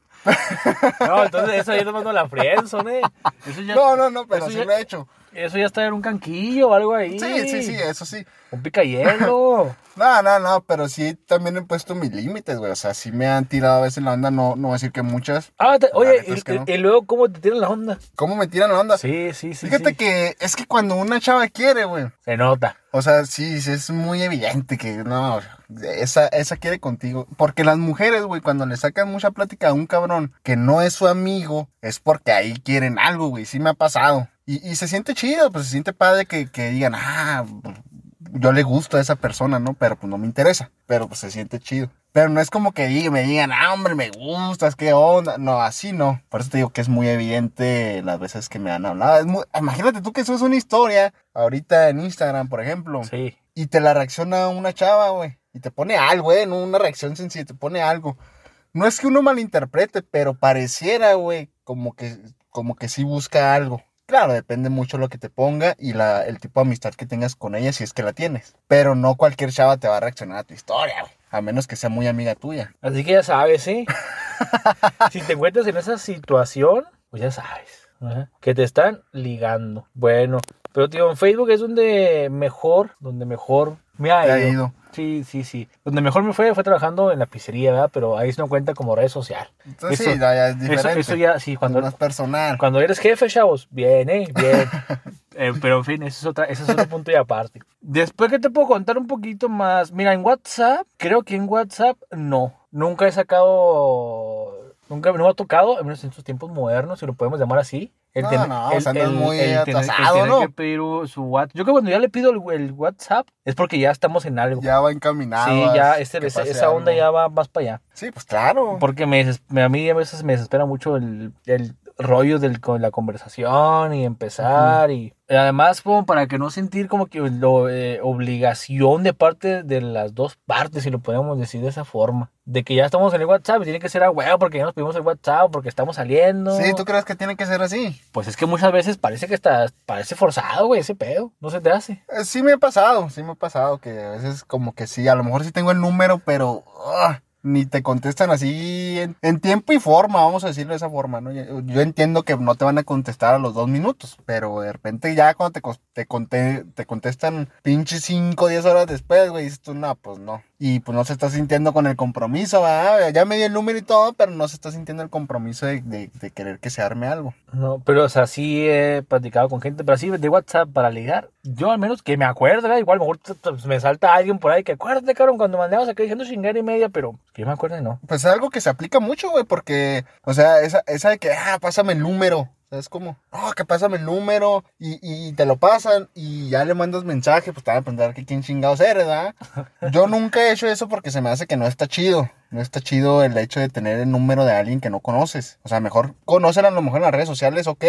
No, entonces eso ya tomando la friendzone, ¿eh? Eso ya, No, no, no, pero sí ya- lo he hecho. Eso ya está en un canquillo o algo ahí. Sí, sí, sí, eso sí. Un picayelo. <laughs> No, no, no, pero sí también he puesto mis límites, güey. O sea, sí me han tirado a veces la onda, no, no voy a decir que muchas. Ah, te- oye, y, es que no. y- y luego, ¿cómo te tiran la onda? ¿Cómo me tiran la onda? Sí, sí, sí. Fíjate sí. que es que cuando una chava quiere, güey. Se nota. O sea, sí, sí, es muy evidente que no, esa, esa quiere contigo. Porque las mujeres, güey, cuando le sacan mucha plática a un cabrón que no es su amigo, es porque ahí quieren algo, güey. Sí me ha pasado. Y, y se siente chido, pues se siente padre que, que digan, ah, yo le gusto a esa persona, ¿no? Pero pues no me interesa. Pero pues se siente chido. Pero no es como que diga- me digan, ah, hombre, me gustas, qué onda. No, así no. Por eso te digo que es muy evidente las veces que me han hablado. Es muy- Imagínate tú que subes una historia ahorita en Instagram, por ejemplo Sí. y te la reacciona una chava, güey. Y te pone algo, güey, no una reacción sencilla, te pone algo. No es que uno malinterprete, pero pareciera, güey, como que, como que sí busca algo. Claro, depende mucho lo que te ponga y la, el tipo de amistad que tengas con ella, si es que la tienes. Pero no cualquier chava te va a reaccionar a tu historia, güey. A menos que sea muy amiga tuya. Así que ya sabes, ¿sí? <laughs> si te encuentras en esa situación, pues ya sabes. Que te están ligando. Bueno, pero tío, en Facebook es donde mejor, donde mejor Me ha te ha ido. Sí, sí, sí. Donde mejor me fue fue trabajando en la pizzería, ¿verdad? Pero ahí se no cuenta como red social. Entonces Eso- sí, ya, es Eso, diferente. eso ya, sí, cuando cuando, más personal. cuando eres jefe, chavos, bien, ¿eh? Bien. <laughs> Eh, pero en fin, ese es, otra, ese es otro punto y aparte. Después que te puedo contar un poquito más. Mira, en WhatsApp, creo que en WhatsApp no. Nunca he sacado. Nunca no me ha tocado, al menos en estos tiempos modernos, si lo podemos llamar así. El No, ten- no, el- o sea, el- muy el atrasado, tener ¿no? que pedir su WhatsApp. Yo creo que cuando ya le pido el, WhatsApp es porque ya estamos en algo. Ya va encaminado. sí, ya que esa, onda ya va más para allá. Sí, pues claro. Porque me, a mí a veces me desespera mucho el rollo con la conversación y empezar y además como para que no sentir como que lo, eh, obligación de parte de las dos partes, si lo podemos decir de esa forma. De que ya estamos en el WhatsApp y tiene que ser a huevo porque ya nos pedimos el WhatsApp, porque estamos saliendo. Sí, ¿tú crees que tiene que ser así? Pues es que muchas veces parece que está, parece forzado, güey, ese pedo. No se te hace. Eh, Sí me ha pasado, sí me ha pasado que a veces como que sí, a lo mejor sí tengo el número, pero ah, ni te contestan así en, tiempo y forma, vamos a decirlo de esa forma, ¿no? Yo, entiendo que no te van a contestar a los dos minutos, pero de repente ya cuando te, te, te contestan pinches 5 o 10 horas después, güey, dices tú, no, pues no. Y pues no se está sintiendo con el compromiso, ¿verdad? Ya me dio el número y todo, pero no se está sintiendo el compromiso de, de- de querer que se arme algo. No, pero o sea, sí he platicado con gente, pero así de WhatsApp para ligar. Yo al menos que me acuerdo, ¿verdad? igual a lo mejor me salta alguien por ahí que acuérdate, cabrón, cuando mandamos acá diciendo chingar y media, pero que yo me acuerdo y no. Pues es algo que se aplica mucho, güey, porque, o sea, esa, esa de que, ah, pásame el número. Es como, no, que pásame el número y, y te lo pasan y ya le mandas mensaje, pues te van a pensar que quién chingados eres, ¿verdad? <laughs> Yo nunca he hecho eso porque se me hace que no está chido. No está chido el hecho de tener el número de alguien que no conoces. O sea, mejor conocen a lo mejor en las redes sociales, ok.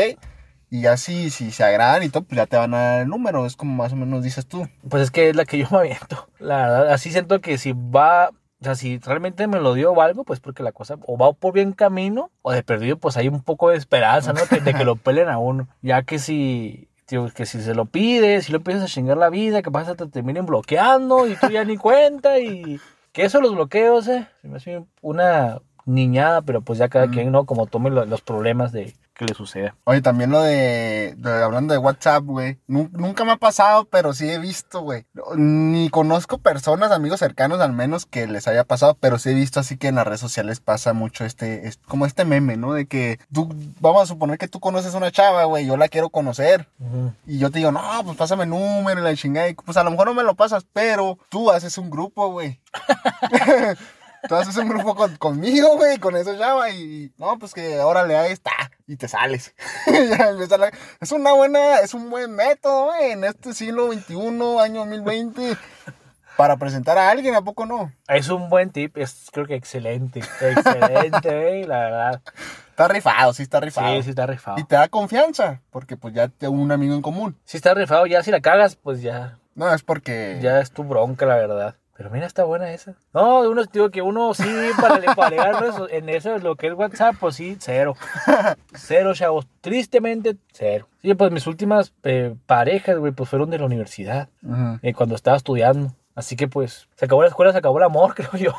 Y ya si, si se agradan y todo, pues ya te van a dar el número. Es como más o menos dices tú. Pues es que es la que yo me aviento. La verdad, así siento que si va, o sea, si realmente me lo dio o algo, pues porque la cosa o va por bien camino, o de perdido, pues hay un poco de esperanza, ¿no? De que lo pelen a uno. Ya que si, tío, que si se lo pides, si lo empiezas a chingar la vida, que pasa te terminen bloqueando y tú ya ni cuenta y que eso los bloqueos, eh, se me hace una niñada, pero pues ya cada Mm. quien, ¿no? Como tome lo- los problemas de que le suceda. Oye, también lo de, de- hablando de WhatsApp, güey. Nu- nunca me ha pasado, pero sí he visto, güey. Ni conozco personas, amigos cercanos al menos, que les haya pasado, pero sí he visto así que en las redes sociales pasa mucho este, es como este meme, ¿no? De que tú, vamos a suponer que tú conoces a una chava, güey, yo la quiero conocer. Ujú. Y yo te digo, no, pues pásame el número y la chingada. Y pues a lo mejor no me lo pasas, pero tú haces un grupo, güey. <laughs> tú haces un grupo con- conmigo, güey, con esa chava. Y no, pues que ahora le está. Y te sales. <laughs> Es una buena, es un buen método, güey, en este siglo XXI, año 2020. Para presentar a alguien, ¿a poco no? Es un buen tip, es creo que excelente, excelente, <laughs> güey, la verdad. Está rifado, sí está rifado. Sí, sí está rifado. Y te da confianza, porque pues ya tengo un amigo en común. Si está rifado, ya si la cagas, pues ya, No, es porque... ya es tu bronca, la verdad. Pero mira, está buena esa. No, uno, digo que uno sí, para, para eso, en eso, lo que es WhatsApp, pues sí, cero. Cero, chavos. Tristemente, cero. Sí, pues mis últimas eh, parejas, güey, pues fueron de la universidad, Ujú. eh, cuando estaba estudiando. Así que pues, se acabó la escuela, se acabó el amor, <laughs> creo yo.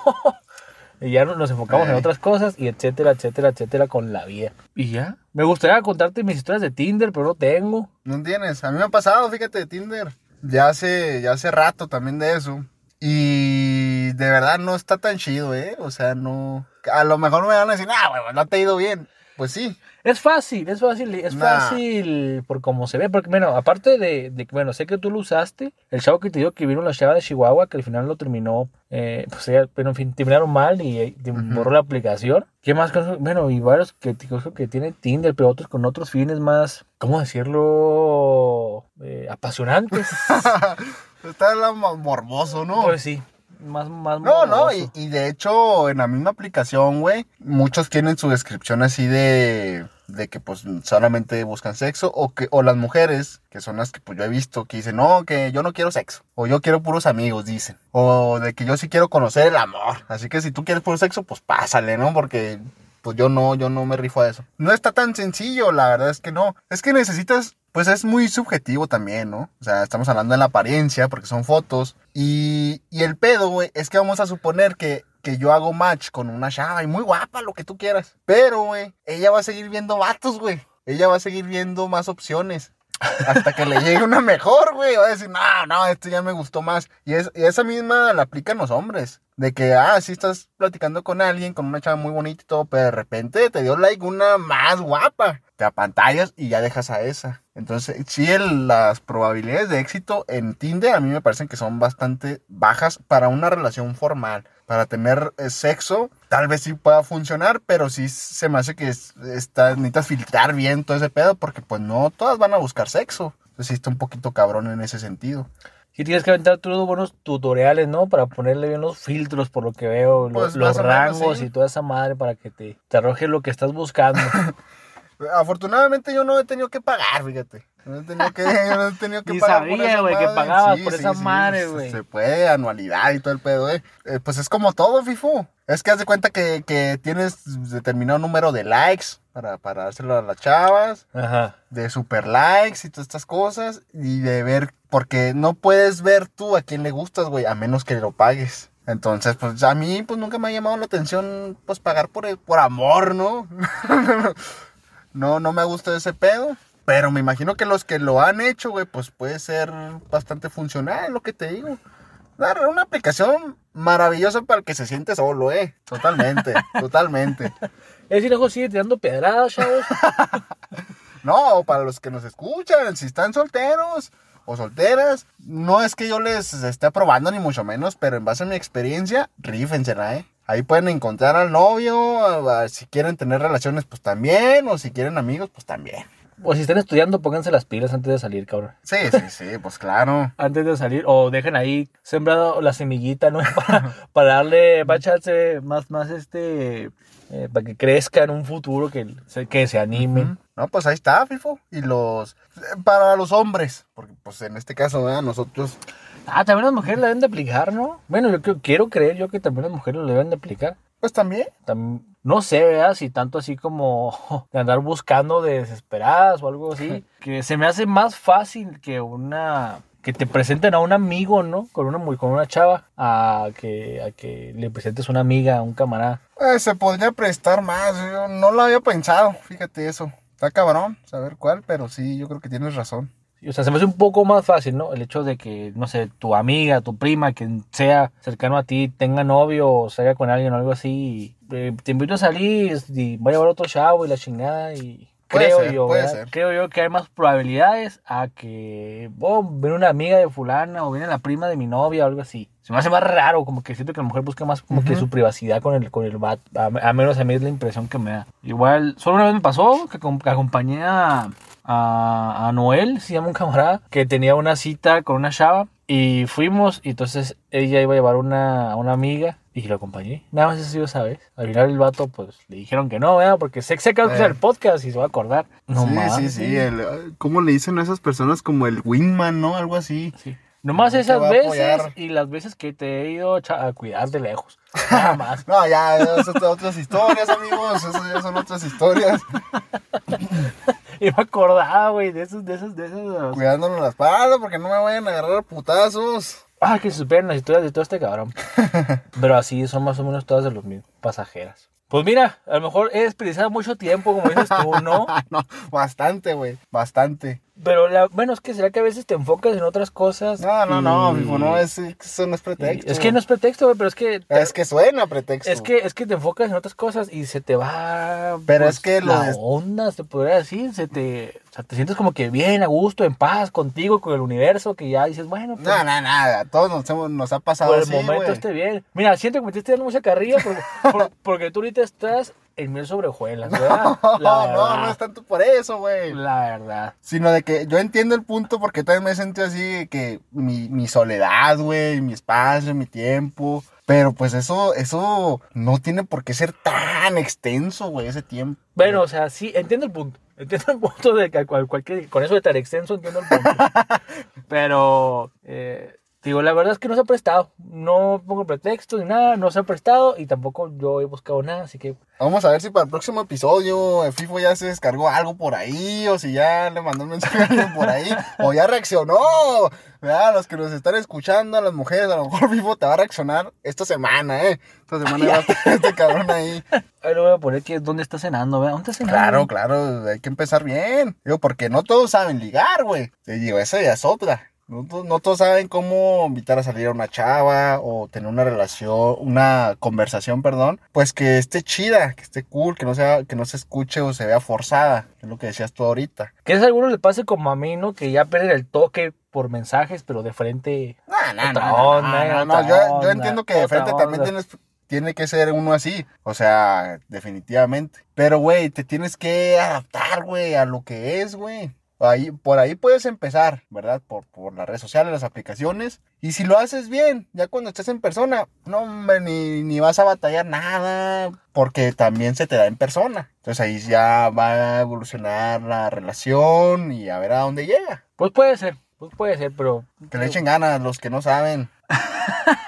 Y ya nos enfocamos en Eh. otras cosas y etcétera, etcétera, etcétera con la vida. Y ya. Me gustaría contarte mis historias de Tinder, pero no tengo. No tienes. A mí me ha pasado, fíjate, de Tinder. Ya hace, ya hace rato también de eso. Y de verdad no está tan chido, ¿eh? O sea, no. A lo mejor me van a decir, ah, güey, no te ha ido bien. Pues sí. Es fácil, es fácil, es Nah. fácil por cómo se ve. Porque, bueno, aparte de, de que, bueno, sé que tú lo usaste, el chavo que te digo que vino la chava de Chihuahua, que al final lo terminó, eh, pues, ella- pero en fin, terminaron mal y eh, te Ujú. borró la aplicación. ¿Qué más? cosas? Bueno, y varios que, que, que tiene Tinder, pero otros con otros fines más, ¿cómo decirlo? Eh, apasionantes. <laughs> está mo- morboso, ¿no? Pues sí, más, más No, no, y, y de hecho en la misma aplicación, güey, muchos tienen su descripción así de, de que pues solamente buscan sexo o que o las mujeres, que son las que pues yo he visto, que dicen, no, que yo no quiero sexo, o yo quiero puros amigos, dicen, o de que yo sí quiero conocer el amor, así que si tú quieres puro sexo, pues pásale, ¿no? Porque pues yo no, yo no me rifo a eso. No está tan sencillo, la verdad es que no. Es que necesitas, pues es muy subjetivo también, ¿no? O sea, estamos hablando de la apariencia, porque son fotos. Y, y el pedo, güey, es que vamos a suponer que, que yo hago match con una chava y muy guapa, lo que tú quieras. Pero, güey, ella va a seguir viendo vatos, güey. Ella va a seguir viendo más opciones. Hasta que le llegue una mejor, güey. Va a decir, no, no, esto ya me gustó más. Y, es, y esa misma la aplican los hombres. De que, ah, sí estás platicando con alguien, con una chava muy bonita y todo, pero de repente te dio like una más guapa. Te apantallas y ya dejas a esa. Entonces, sí, el- las probabilidades de éxito en Tinder a mí me parecen que son bastante bajas para una relación formal. Para tener eh, sexo, tal vez sí pueda funcionar, pero sí se me hace que es- está, necesitas filtrar bien todo ese pedo, porque pues no todas van a buscar sexo. Entonces sí está un poquito cabrón en ese sentido. Sí tienes que aventar todos buenos tutoriales, ¿no? Para ponerle bien los filtros, por lo que veo, Pues, los o menos, rangos sí. y toda esa madre para que te, te arroje lo que estás buscando. <laughs> Afortunadamente yo no he tenido que pagar, fíjate. No he tenido que, no he tenido que <laughs> Ni pagar sabía, güey, que madre. pagabas por esa madre, se- güey. Se puede, anualidad y todo el pedo, eh. Eh, Pues es como todo, FIFO. Es que haz de cuenta que, que tienes determinado número de likes para, para dárselo a las chavas, Ajá. de super likes y todas estas cosas, y de ver, porque no puedes ver tú a quién le gustas, güey, a menos que lo pagues. Entonces, pues a mí, pues nunca me ha llamado la atención, pues pagar por, por amor, ¿no? <laughs> no, no me gusta ese pedo. Pero me imagino que los que lo han hecho, güey, pues puede ser bastante funcional, lo que te digo. Una, una aplicación maravillosa para el que se siente solo, eh. Totalmente, <laughs> totalmente. Es decir, hijo, sigue tirando pedradas, chavos. <laughs> No, para los que nos escuchan, si están solteros o solteras, no es que yo les esté probando ni mucho menos, pero en base a mi experiencia, rífensela, ¿eh? Ahí pueden encontrar al novio, si quieren tener relaciones, pues también, o si quieren amigos, pues también. O si están estudiando, pónganse las pilas antes de salir, cabrón. Sí, sí, <laughs> sí, pues claro. Antes de salir, o dejen ahí sembrado la semillita, ¿no? <laughs> Para, para darle, para echarse más, más este, eh, para que crezca en un futuro, que se, que se anime. No, pues ahí está, FIFO. Y los, para los hombres, porque pues en este caso, ¿verdad? nosotros, Ah, también las mujeres la deben de aplicar, ¿no? Bueno, yo creo- quiero creer yo que también las mujeres lo deben de aplicar. pues también. Tam- no sé, ¿verdad? Si tanto así como <laughs> de andar buscando de desesperadas o algo así. <laughs> Que se me hace más fácil que una... Que te presenten a un amigo, ¿no? Con una, con una chava. A que, a que le presentes una amiga, a un camarada. Eh, se podría prestar más, yo no lo había pensado, fíjate eso. Está cabrón saber cuál, pero sí, yo creo que tienes razón. O sea, se me hace un poco más fácil, ¿no? El hecho de que, no sé, tu amiga, tu prima, quien sea cercano a ti, tenga novio o salga con alguien o algo así. y, eh, te invito a salir y voy a llevar otro chavo y la chingada y... Puede creo ser, yo, puede ¿verdad? ser. creo yo que hay más probabilidades a que, oh, viene una amiga de fulana o viene la prima de mi novia o algo así. Se me hace más raro, como que siento que la mujer busca más como que su privacidad con el, con el vato. A, a menos a mí es la impresión que me da. Igual, solo una vez me pasó que, que acompañé a, a, a Noel, se llama un camarada, que tenía una cita con una chava y fuimos y entonces ella iba a llevar una, a una amiga y lo acompañé. Nada más eso yo sabes. Al final el vato pues le dijeron que no, ¿verdad? Porque sé, que va a escuchar Eh. el podcast y se va a acordar. No sí, mames. sí, sí, el- ¿cómo le dicen a esas personas como el wingman, no? Algo así. Sí. Nomás Te esas veces y las veces que te he ido a cuidar de lejos. <laughs> Nada más. No, ya, esas son otras historias, amigos, esas ya son otras historias. <laughs> Y me acordaba, güey, de esos, de esos, de esos. Cuidándonos la espalda porque no me vayan a agarrar a putazos. Ah, que se supieran las historias de todo este cabrón. <laughs> Pero así son más o menos todas de los mismos pasajeras. Pues mira, a lo mejor he desperdiciado mucho tiempo, como dices tú, ¿no? <laughs> No, bastante, güey, bastante. Pero la, bueno, es que será que a veces te enfocas en otras cosas. No, no, no, no, es, eso no es pretexto. Es que no es pretexto, güey, pero es que. Es que suena pretexto. Es que, es que te enfocas en otras cosas y se te va. Pero pues, es que la des- onda, se podría decir. Se te, o sea, te sientes como que bien, a gusto, en paz contigo, con el universo, que ya dices, bueno, pues, No, no, nada, todos nos, hemos- nos ha pasado por el así, momento esté bien. Mira, siento que me estás dando mucha carrilla porque, por- porque tú ahorita estás en miel sobre hojuelas, ¿verdad? No, <laughs> La no, verdad. no es tanto por eso, güey. La verdad. Sino de que yo entiendo el punto porque también me sentí así de que mi, mi soledad, güey, mi espacio, mi tiempo. Pero pues eso, eso no tiene por qué ser tan extenso, güey, ese tiempo. Bueno, o sea, sí, entiendo el punto. <laughs> Entiendo el punto de que cual- cualquier, con eso de tan extenso entiendo el punto. <laughs> Pero eh, Digo, la verdad es que no se ha prestado. No pongo pretexto ni nada, no se ha prestado y tampoco yo he buscado nada, así que Vamos a ver si para el próximo episodio FIFO ya se descargó algo por ahí, o si ya le mandó un mensaje por ahí, o ya reaccionó. ¿verdad? Los que nos están escuchando, a las mujeres, a lo mejor FIFO te va a reaccionar esta semana, ¿eh? Esta semana va a estar <laughs> este cabrón ahí. ahí lo voy a poner que dónde está cenando, ¿verdad? ¿Dónde está cenando? Claro, claro, hay que empezar bien. Digo, porque no todos saben ligar, güey. Digo, esa ya es otra. No, to- no todos saben cómo invitar a salir a una chava o tener una relación, una conversación, perdón, pues que esté chida, que esté cool, que no sea, que no se escuche o se vea forzada, es lo que decías tú ahorita. Que es a algunos les pase como a mí, ¿no? Que ya pierden el toque por mensajes, pero de frente. No, no, no, no, onda, no, yo, yo onda, entiendo que de frente también tienes, tiene que ser uno así, o sea, definitivamente. Pero, güey, te tienes que adaptar, güey, a lo que es, güey. Ahí, por ahí puedes empezar, ¿verdad? Por, por las redes sociales, las aplicaciones. Y si lo haces bien, ya cuando estés en persona, no, hombre, ni, ni vas a batallar nada, porque también se te da en persona. Entonces ahí ya va a evolucionar la relación y a ver a dónde llega. Pues puede ser, pues puede ser, pero. Que le echen ganas los que no saben. <laughs>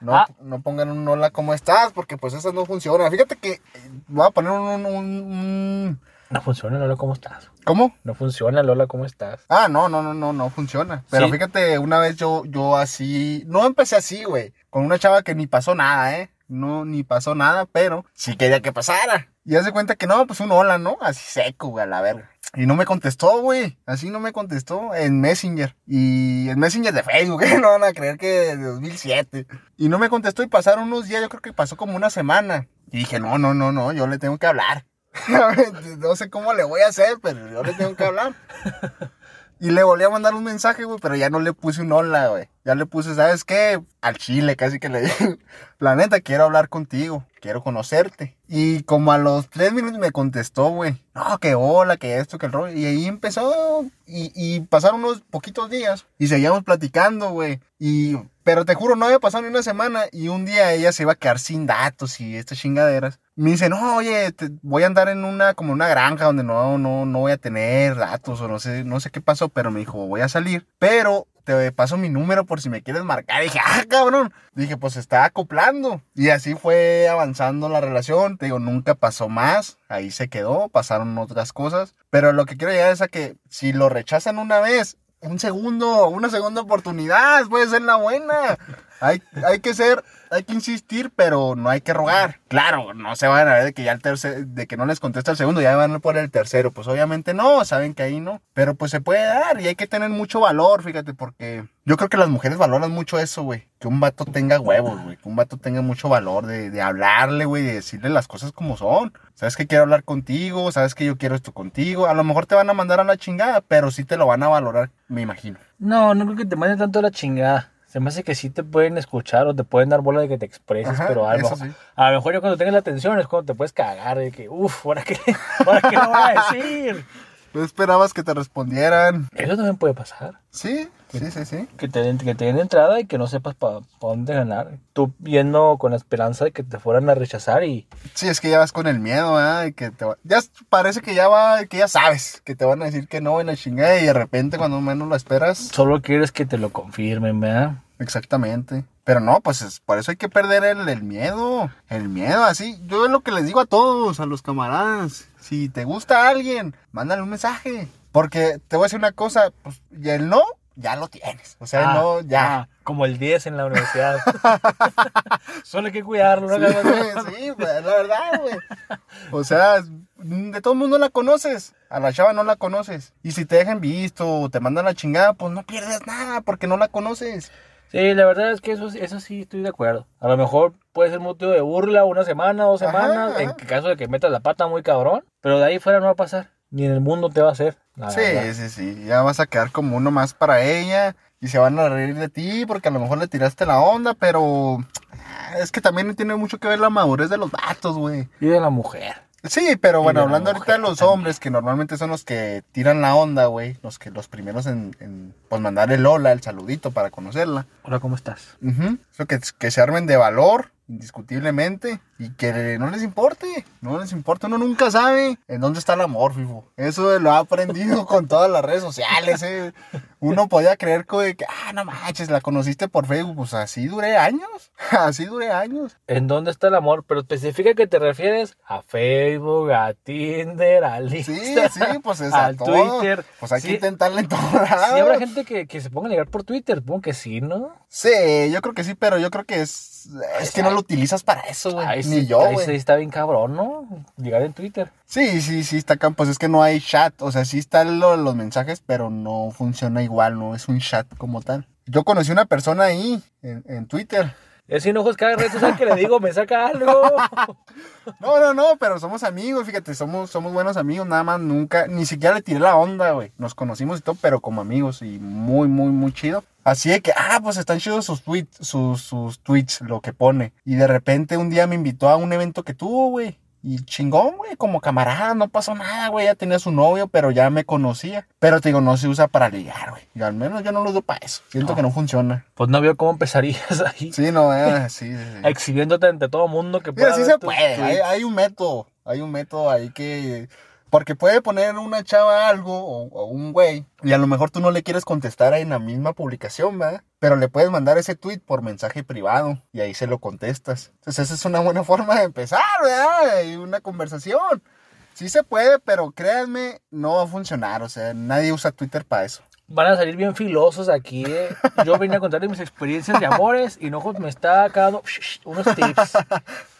No, Ah. no pongan un hola, ¿cómo estás? Porque pues esas no funcionan. Fíjate que eh, voy a poner un... un- un- No funciona, Lola, ¿cómo estás? ¿Cómo? No funciona, Lola, ¿cómo estás? Ah, no, no, no, no, no funciona. Pero Sí. fíjate, una vez yo, yo así... No empecé así, güey. Con una chava que ni pasó nada, ¿eh? No, ni pasó nada, pero sí quería que pasara. Y hace cuenta que no, pues un hola, ¿no? Así seco, güey, a la verga. Y no me contestó, güey. Así no me contestó en Messenger. Y en Messenger de Facebook, <laughs> ¿eh? No van a creer que de 2007. Y no me contestó y pasaron unos días, yo creo que pasó como una semana. Y dije, no, no, no, no, yo le tengo que hablar. <laughs> no sé cómo le voy a hacer, pero yo le tengo que hablar. Y le volví a mandar un mensaje, güey, pero ya no le puse un hola, güey. Ya le puse, ¿sabes qué? Al chile, casi que le dije. <laughs> La neta, quiero hablar contigo, quiero conocerte. Y como a los tres minutos me contestó, güey. No, que hola, que esto, que el rollo. Y ahí empezó. Y, y pasaron unos poquitos días. Y seguíamos platicando, güey. Y, pero te juro, no había pasado ni una semana. Y un día ella se iba a quedar sin datos y estas chingaderas. Me dice, no, oye, voy a andar en una, como una granja donde no, no, no voy a tener datos o no sé, no sé qué pasó, pero me dijo, voy a salir. Pero te paso mi número por si me quieres marcar. Y dije, ah, cabrón. Dije, pues está acoplando. Y así fue avanzando la relación. Te digo, nunca pasó más. Ahí se quedó. Pasaron otras cosas. Pero lo que quiero llegar es a que si lo rechazan una vez, un segundo, una segunda oportunidad puede ser la buena. Hay, que ser, hay que insistir, pero no hay que rogar. Claro, no se van a ver de que ya el tercer, de que no les contesta el segundo, ya van a por el tercero. Pues obviamente no, saben que ahí no. Pero pues se puede dar y hay que tener mucho valor, fíjate, porque yo creo que las mujeres valoran mucho eso, güey. Que un vato tenga huevos, güey. Que un vato tenga mucho valor de, de hablarle, güey, de decirle las cosas como son. Sabes que quiero hablar contigo, sabes que yo quiero esto contigo. A lo mejor te van a mandar a la chingada, pero sí te lo van a valorar, me imagino. No, no creo que te manden tanto a la chingada. Se me hace que sí te pueden escuchar o te pueden dar bola de que te expreses, Ajá, pero algo. sí. A lo mejor ya cuando tengas la atención es cuando te puedes cagar de que, uff, ¿ahora qué, ¿ahora qué le voy a decir? <laughs> ¿Tú esperabas que te respondieran? Eso también puede pasar. Sí, sí, sí, sí. Que te, den- que te den entrada y que no sepas para dónde ganar. Tú viendo con la esperanza de que te fueran a rechazar y Sí, es que ya vas con el miedo, ¿ah? Y que te va- Ya parece que ya va, que ya sabes, que te van a decir que no en la chingada y de repente cuando menos lo esperas, solo quieres que te lo confirmen, ¿verdad? Exactamente. Pero no, pues es- por eso hay que perder el, el miedo, el miedo, así. Yo es lo que les digo a todos, a los camaradas. Si te gusta alguien, mándale un mensaje. Porque te voy a decir una cosa, pues, y el no, ya lo tienes. O sea, el Ah, no, ya. ah, como el 10 en la universidad. <laughs> solo hay que cuidarlo, ¿no? Sí, sí, pues, la verdad, güey. O sea, de todo el mundo la conoces. A la chava no la conoces. Y si te dejan visto o te mandan la chingada, pues no pierdes nada porque no la conoces. Sí, la verdad es que eso, eso sí estoy de acuerdo. A lo mejor puede ser motivo de burla una semana, dos semanas, ajá. en caso de que metas la pata muy cabrón, pero de ahí fuera no va a pasar. Ni en el mundo te va a hacer. Sí, verdad. sí, sí. Ya vas a quedar como uno más para ella. Y se van a reír de ti porque a lo mejor le tiraste la onda, pero ah, es que también tiene mucho que ver la madurez de los vatos, güey. Y de la mujer. Sí, pero bueno, hablando ahorita de los también. hombres, que normalmente son los que tiran la onda, güey. Los que los primeros en, en pues mandar el hola, el saludito para conocerla. Hola, ¿cómo estás? Ujú. Eso que, que se armen de valor indiscutiblemente, y que no les importe, no les importa, uno nunca sabe en dónde está el amor, FIFO. Eso lo ha aprendido con todas las redes sociales, eh. Uno podía creer que, ah, no manches, la conociste por Facebook, pues así duré años, <laughs> así duré años. ¿En dónde está el amor? Pero especifica que te refieres a Facebook, a Tinder, al Instagram, Sí, sí, pues es <laughs> a todo. Twitter. Pues hay Sí. que intentarle en lados. Sí, habrá gente que, que se ponga a ligar por Twitter, supongo que sí, ¿no? Sí, yo creo que sí, pero yo creo que es. Es que no lo utilizas para eso, güey. Ni sí, yo, ahí güey. sí está bien cabrón, ¿no? Ligar en Twitter. Sí, sí, sí, está acá. Pues es que no hay chat. O sea, sí están lo- los mensajes, pero no funciona igual, no es un chat como tal. Yo conocí una persona ahí, en, en Twitter. Es sin ojos cada red social que le digo, me saca algo. <laughs> No, no, no, pero somos amigos, fíjate, somos, somos buenos amigos, nada más nunca, ni siquiera le tiré la onda, güey. Nos conocimos y todo, pero como amigos y muy, muy, muy chido. Así de que, ah, pues están chidos sus tweets, sus, sus tweets, lo que pone. Y de repente un día me invitó a un evento que tuvo, güey. Y chingón, güey, como camarada, no pasó nada, güey. Ya tenía su novio, pero ya me conocía. Pero te digo, no se usa para ligar, güey. Y al menos yo no lo uso para eso. Siento que no funciona. Pues no veo cómo empezarías <laughs> ahí. Sí, no, eh, sí, sí, sí. Exhibiéndote ante todo mundo que Mira, pueda sí se puede. Hay, hay un método. Hay un método ahí que. Porque puede poner una chava algo o, o un güey. Y a lo mejor tú no le quieres contestar en la misma publicación, ¿verdad? Pero le puedes mandar ese tweet por mensaje privado. Y ahí se lo contestas. Entonces, esa es una buena <laughs> forma de empezar, ¿verdad? Y una conversación. Sí se puede, pero créanme, no va a funcionar. O sea, nadie usa Twitter para eso. Van a salir bien filosos aquí, eh. Yo vine a contarles mis experiencias de amores y Nojos me está dando unos tips. <laughs>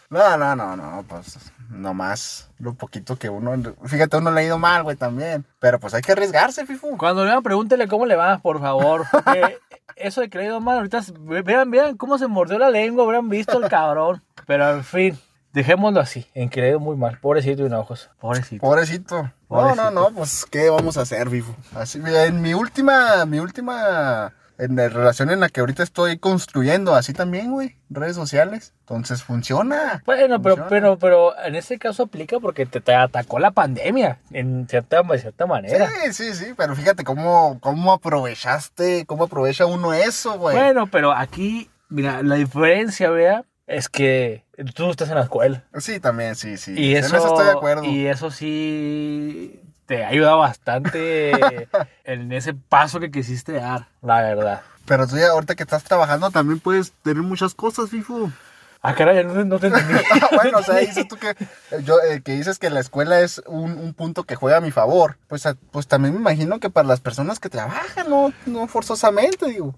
No, no, no, no, pues nomás lo poquito que uno. Fíjate, uno le ha ido mal, güey, también. Pero pues hay que arriesgarse, Fifu. Cuando le vean, pregúntele cómo le va, por favor. porque <laughs> eso de creído mal, ahorita ve- vean, vean cómo se mordió la lengua, habrán visto el cabrón. Pero en fin, dejémoslo así, en que le ha ido muy mal. Pobrecito Hinojos, pobrecito. Pobrecito. No, Pobrecito. no, no, pues ¿qué vamos a hacer, Fifu? Así, en mi última, mi última en la relación en la que ahorita estoy construyendo, así también, güey, redes sociales. Entonces funciona. Bueno, pero, pero, pero en este caso aplica porque te, te atacó la pandemia, en cierta, de cierta manera. Sí, sí, sí, pero fíjate cómo, cómo aprovechaste, cómo aprovecha uno eso, güey. Bueno, pero aquí, mira, la diferencia, vea, es que tú estás en la escuela. Sí, también, sí, sí. Y en eso, eso estoy de acuerdo. Y eso sí te ha ayudado bastante <laughs> en ese paso que quisiste dar, la verdad. Pero tú ya ahorita que estás trabajando también puedes tener muchas cosas, Fifu. Ah, caray, no, no te entendí. <laughs> bueno, o sea, <laughs> dices tú que, yo, eh, que dices que la escuela es un, un punto que juega a mi favor. Pues, a- pues también me imagino que para las personas que trabajan, no, no forzosamente, digo.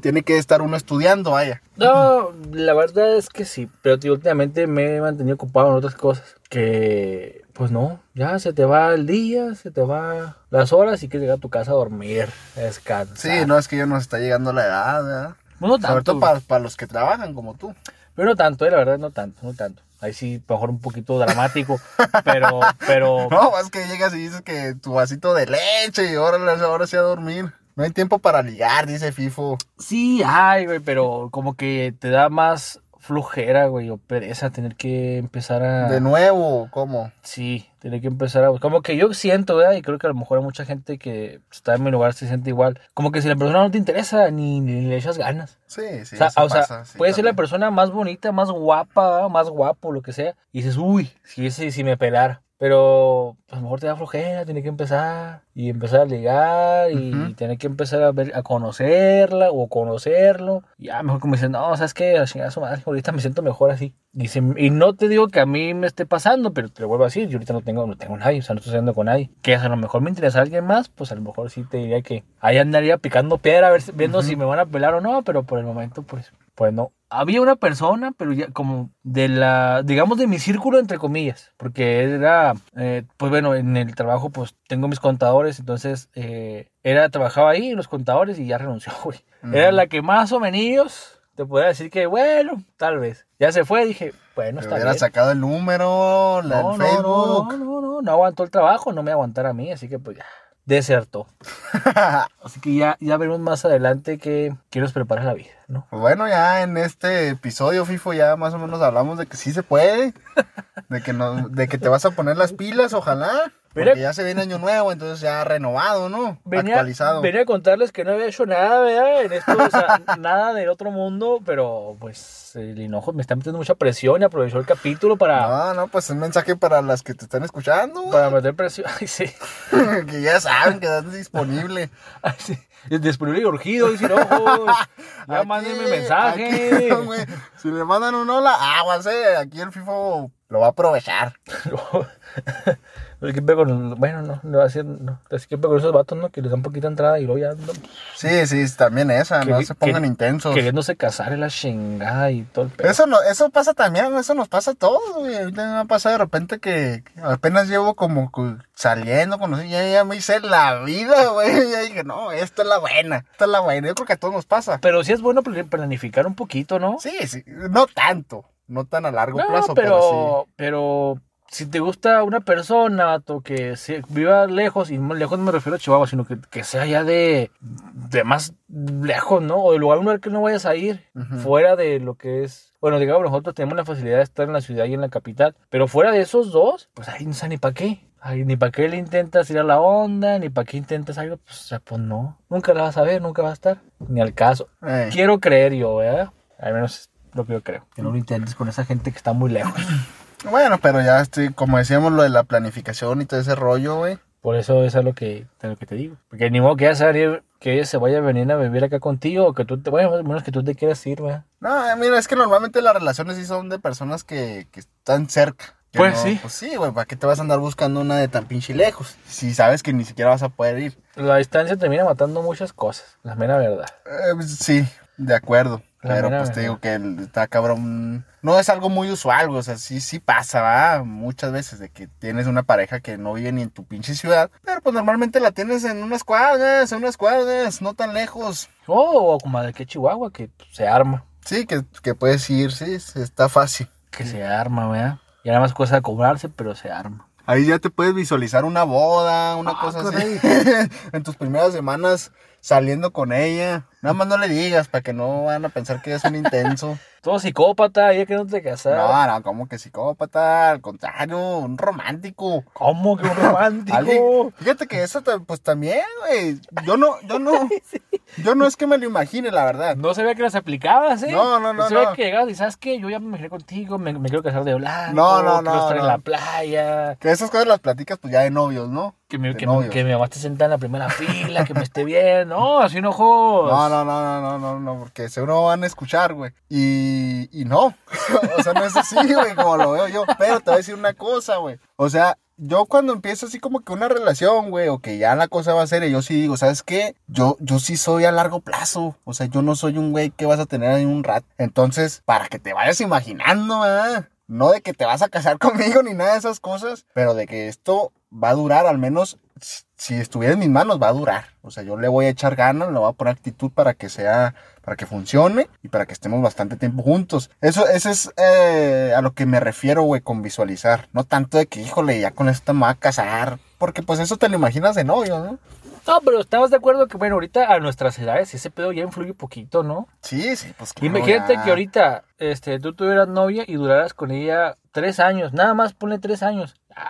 Tiene que estar uno estudiando, vaya. No, la verdad es que sí, pero tío, últimamente me he mantenido ocupado en otras cosas. Que, pues no, ya se te va el día, se te va las horas y quieres llegar a tu casa a dormir, a descansar. Sí, no es que ya nos está llegando la edad, ¿verdad? No Sobre tanto, todo para, para los que trabajan como tú. pero no tanto, eh, la verdad, no tanto, no tanto. Ahí sí, mejor un poquito dramático, pero, pero, <laughs> No, es que llegas y dices que tu vasito de leche y ahora, ahora sí a dormir. No hay tiempo para ligar, dice Fifo. sí, ay, güey, pero como que te da más flojera, güey, o pereza tener que empezar a... De nuevo, ¿cómo? Sí, tiene que empezar a... Como que yo siento, ¿verdad? Y creo que a lo mejor hay mucha gente que está en mi lugar se siente igual. Como que si la persona no te interesa, ni, ni le echas ganas. Sí, sí, o sea, eso o sea, sí, puede ser la persona más bonita, más guapa, más guapo, lo que sea. Y dices, uy, si si me pelara. Pero a lo mejor te da flojera, tiene que empezar y empezar a ligar y Ujú. tiene que empezar a ver, a conocerla o conocerlo. Y ya mejor como dicen, no, sabes que a chingar a su madre, ahorita me siento mejor así. Y, se- y no te digo que a mí me esté pasando, pero te lo vuelvo a decir, yo ahorita no tengo, no tengo nadie, o sea, no estoy saliendo con nadie. Que a lo mejor me interesa alguien más, pues a lo mejor sí te diría que ahí andaría picando piedra, a ver, viendo Ujú. si me van a pelar o no, pero por el momento, pues, pues no. Había una persona, pero ya como de la, digamos, de mi círculo, entre comillas, porque era, eh, pues bueno, en el trabajo, pues tengo mis contadores, entonces, eh, era, trabajaba ahí los contadores y ya renunció, <laughs> güey. Era la que más o menos te podría decir que, bueno, tal vez. Ya se fue, dije, bueno, está hubiera bien. sacado el número, la, No, el no, Facebook. no, no, no, no aguantó el trabajo, no me aguantara a mí, así que pues ya, desertó. <laughs> Así que ya, ya veremos más adelante que, que nos prepara la vida. ¿no? Pues bueno, ya en este episodio, FIFO, ya más o menos hablamos de que sí se puede. De que, no, de que te vas a poner las pilas, ojalá. Porque ya se viene año nuevo, entonces ya renovado, ¿no? Venía, Actualizado. venía a contarles que no había hecho nada, ¿verdad? En esto, o sea, <laughs> nada del otro mundo, pero pues el hinojo me está metiendo mucha presión y aprovechó el capítulo para, No, no, pues un mensaje para las que te están escuchando, güey. para meter presión. <laughs> Ay, sí. <laughs> que ya saben que estás disponible. Ay, sí. Disponible y urgido, dice ojos. Ya Aquí, mándenme mensaje. aquí, güey, si le mandan un hola, aguas, eh. Aquí el FIFO lo va a aprovechar. Pero ¿qué pedo con- Bueno, no, a no. Así que pedo con esos vatos, ¿no? Que les dan poquita entrada y luego ya andan Sí, sí, también esa, Que- no se pongan que- intensos. queriéndose casar en la chingada y todo el pedo. Eso no, eso pasa también, eso nos pasa a todos, güey. Ahorita me ha pasado de repente que apenas llevo como saliendo, conociendo, ya, ya me hice la vida, <laughs> güey. Ya dije, no, esta es la buena, esta es la buena. Yo creo que a todos nos pasa. Pero sí es bueno pl- planificar un poquito, ¿no? Sí, sí, no tanto, no tan a largo No, plazo, pero, pero, pero si te gusta una persona, vato, que se, viva lejos, y lejos no me refiero a Chihuahua, sino que, que sea ya de, de más lejos, ¿no? O del lugar un lugar que no vayas a ir, Ujú. fuera de lo que es... Bueno, digamos, nosotros tenemos la facilidad de estar en la ciudad y en la capital, pero fuera de esos dos, pues ahí no sé ni para qué. Ay, ni para qué le intentas ir a la onda, ni para qué intentas algo, pues, o sea, pues no. Nunca la vas a ver, nunca va a estar. Ni al caso. Ey. Quiero creer yo, ¿verdad? Al menos lo que yo creo. Que no lo intentes con esa gente que está muy lejos. <laughs> Bueno, pero ya estoy, como decíamos, lo de la planificación y todo ese rollo, güey. Por eso es lo que, es lo que te digo. Porque ni modo que se vaya- que ella se vaya a venir a vivir acá contigo o que tú te, bueno, menos que tú te quieras ir, ¿verdad? No, eh, mira, es que normalmente las relaciones sí son de personas que, que están cerca. Que Pues no- sí. Pues sí, güey, ¿para qué te vas a andar buscando una de tan pinche lejos? Si sabes que ni siquiera vas a poder ir. La distancia termina matando muchas cosas, la mera verdad. Eh, pues, sí, de acuerdo. Pero mera pues te digo que está cabrón. No es algo muy usual, güey. O sea, sí, sí pasa, ¿va? Muchas veces de que tienes una pareja que no vive ni en tu pinche ciudad. Pero pues normalmente la tienes en unas cuadras, en unas cuadras, no tan lejos. Oh, o como de que Chihuahua, que se arma. Sí, que, que puedes ir, sí, está fácil. Que se arma, ¿verdad? Y nada más cosa de cobrarse, pero se arma. Ahí ya te puedes visualizar una boda, una Ah, cosa así. <laughs> en tus primeras semanas saliendo con ella. Nada más no le digas para que no van a pensar que es un intenso. <laughs> Todo psicópata, ya que no te casas. No, no, como que psicópata, al contrario, un romántico. ¿Cómo que un <laughs> romántico? Fíjate que eso pues también, güey. Yo no, yo no, <laughs> yo no es que me lo imagine, la verdad. No se ve que las aplicabas, ¿eh? No, no, no, Se ve no. que llegabas y sabes que yo ya me imaginé contigo, me, me quiero casar de blanco. No, no, quiero no, estar en no. la playa. Que esas cosas las platicas pues ya de novios, ¿no? Que, De que, novios. que mi mamá esté sentada en la primera fila, que me esté bien. No, así no jodas. No, no, no, no, no, no, no, porque seguro van a escuchar, güey. Y, y no. <laughs> o sea, no es así, güey, como lo veo yo. Pero te voy a decir una cosa, güey. O sea, yo cuando empiezo así como que una relación, güey, o que ya la cosa va a ser, yo sí digo, ¿sabes qué? Yo, yo sí soy a largo plazo. O sea, yo no soy un güey que vas a tener ahí un rat. Entonces, para que te vayas imaginando, ¿verdad? No de que te vas a casar <laughs> conmigo ni nada de esas cosas, pero de que esto va a durar al menos si estuviera en mis manos va a durar. O sea, yo le voy a echar ganas, le voy a poner actitud para que sea, para que funcione y para que estemos bastante tiempo juntos. Eso, eso es eh, a lo que me refiero, güey, con visualizar. No tanto de que, híjole, ya con esto me voy a casar. Porque pues eso te lo imaginas de novio, ¿no? No, pero estamos de acuerdo que, bueno, ahorita a nuestras edades ese pedo ya influye poquito, ¿no? Sí, sí, pues claro. Imagínate ya. que ahorita este, tú tuvieras novia y duraras con ella tres años. Nada más ponle tres años. Ya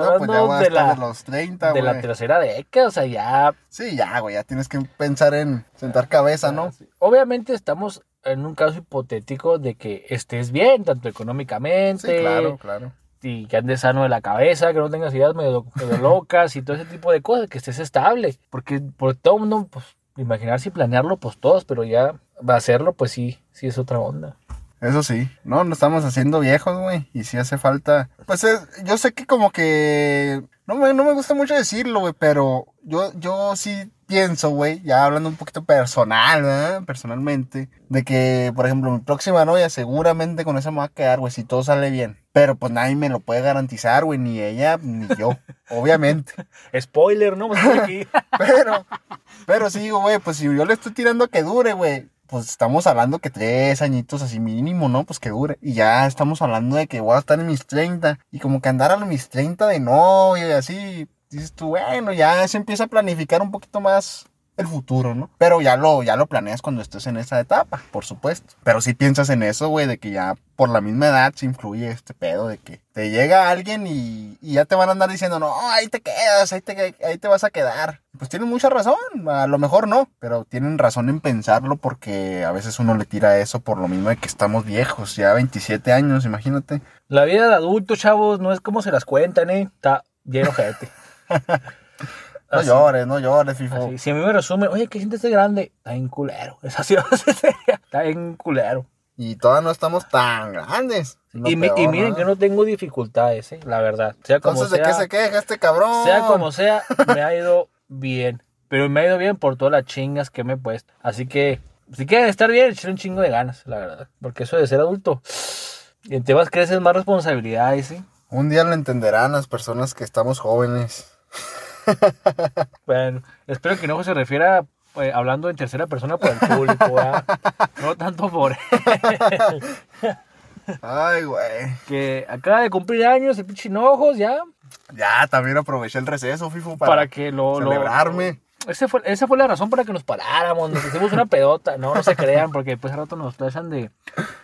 estás No, pues ya de, la, los 30, de la tercera década. O sea, ya Sí, ya, güey, ya tienes que pensar en sentar cabeza, ¿no? Obviamente estamos en un caso hipotético de que estés bien, tanto económicamente, Sí, claro, claro. y que andes sano de la cabeza, que no tengas ideas medio, medio locas y todo ese tipo de cosas, que estés estable. Porque por todo mundo, pues, imaginarse y planearlo, pues todos, pero ya va a hacerlo, pues sí, sí es otra onda. Eso sí, no, no estamos haciendo viejos, güey. Y si hace falta. Pues es- yo sé que como que. No me, no me gusta mucho decirlo, güey, pero yo, yo sí pienso, güey, ya hablando un poquito personal, ¿verdad? Personalmente, de que, por ejemplo, mi próxima novia seguramente con esa me va a quedar, güey, si todo sale bien. Pero pues nadie me lo puede garantizar, güey, ni ella, ni yo, <laughs> obviamente. Spoiler, ¿no? Pues, aquí. <laughs> Pero, pero sí digo, güey, pues si yo le estoy tirando a que dure, güey, pues estamos hablando que tres añitos así mínimo, ¿no? Pues que dure. Y ya estamos hablando de que voy a estar en mis 30. Y como que andar a mis 30 de novio y así, dices tú, bueno, ya se empieza a planificar un poquito más el futuro, ¿no? Pero ya lo, ya lo planeas cuando estés en esa etapa, por supuesto. Pero si piensas en eso, güey, de que ya por la misma edad se influye este pedo de que te llega alguien y, y ya te van a andar diciendo, no, ahí te quedas, ahí te, ahí te vas a quedar. Pues tienen mucha razón, a lo mejor no, pero tienen razón en pensarlo porque a veces uno le tira eso por lo mismo de que estamos viejos, ya 27 años, imagínate. La vida de adultos, chavos, no es como se las cuentan, ¿eh? Está lleno gente. <laughs> No llores, no llores, FIFO. Así, si a mí me resume, oye, ¿qué sientes de grande? Está en culero. <laughs> Esa sería. Está en culero. Y todavía no estamos tan grandes. Y, y miren que no tengo dificultades, ¿eh? la verdad. Sea como Entonces, ¿de sea, qué se queja este cabrón? sea como sea, <laughs> me ha ido bien. Pero me ha ido bien por todas las chingas que me he puesto. Así que, si quieren estar bien, echenle un chingo de ganas, la verdad. Porque eso de ser adulto, y te vas creces más responsabilidades, ¿sí? Un día lo entenderán las personas que estamos jóvenes. <laughs> Bueno, espero que no se refiera eh, hablando en tercera persona por el público, ¿verdad? No tanto por él. Ay, güey. que acaba de cumplir años, el pinche Hinojos, ya, Ya, también aproveché el receso, FIFO, para, para, que lo... lo- celebrarme. Ese fue, esa fue la razón para que nos paráramos, nos hicimos una pedota, no, no se crean, porque después al rato nos tachan de,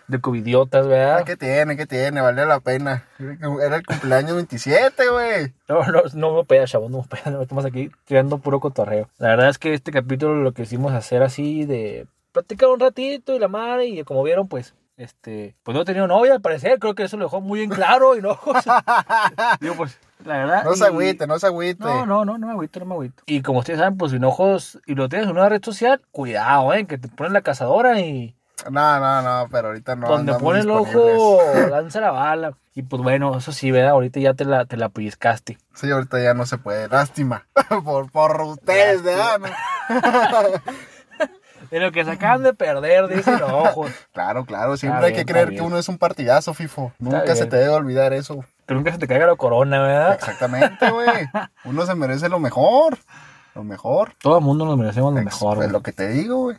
de covidiotas, ¿verdad? ¿Qué tiene? ¿Qué tiene? Valió la pena. Era el cumpleaños 27, güey. No, no, no me peda, chavos, no me peda, no estamos aquí tirando puro cotorreo. La verdad es que este capítulo lo que hicimos hacer así de platicar un ratito y la madre, y como vieron, pues, este, pues no he tenido novia al parecer, creo que eso lo dejó muy en claro, y no, <laughs> digo, pues, la verdad. No se agüite, no se agüite. No, no, no, no me agüito, no me agüito. Y como ustedes saben, pues Hinojos y lo tienes en una red social, cuidado, eh, que te ponen la cazadora y No, no, no, pero ahorita no. donde pone el ojo, <laughs> lanza la bala. Y pues bueno, eso sí, ¿verdad? Ahorita ya te la, te la pellizcaste. Sí, ahorita ya no se puede. Lástima. <laughs> por, por ustedes, ¿verdad? <laughs> De lo que se acaban de perder, dicen ojos. <laughs> Claro, claro. Siempre hay que creer que uno es un partidazo, FIFO. Nunca se bien. te debe olvidar eso. Que nunca se te caiga la corona, ¿verdad? Exactamente, güey. <laughs> Uno se merece lo mejor. Lo mejor. Todo el mundo nos merecemos lo Ex- mejor, pues güey. lo que te digo, güey.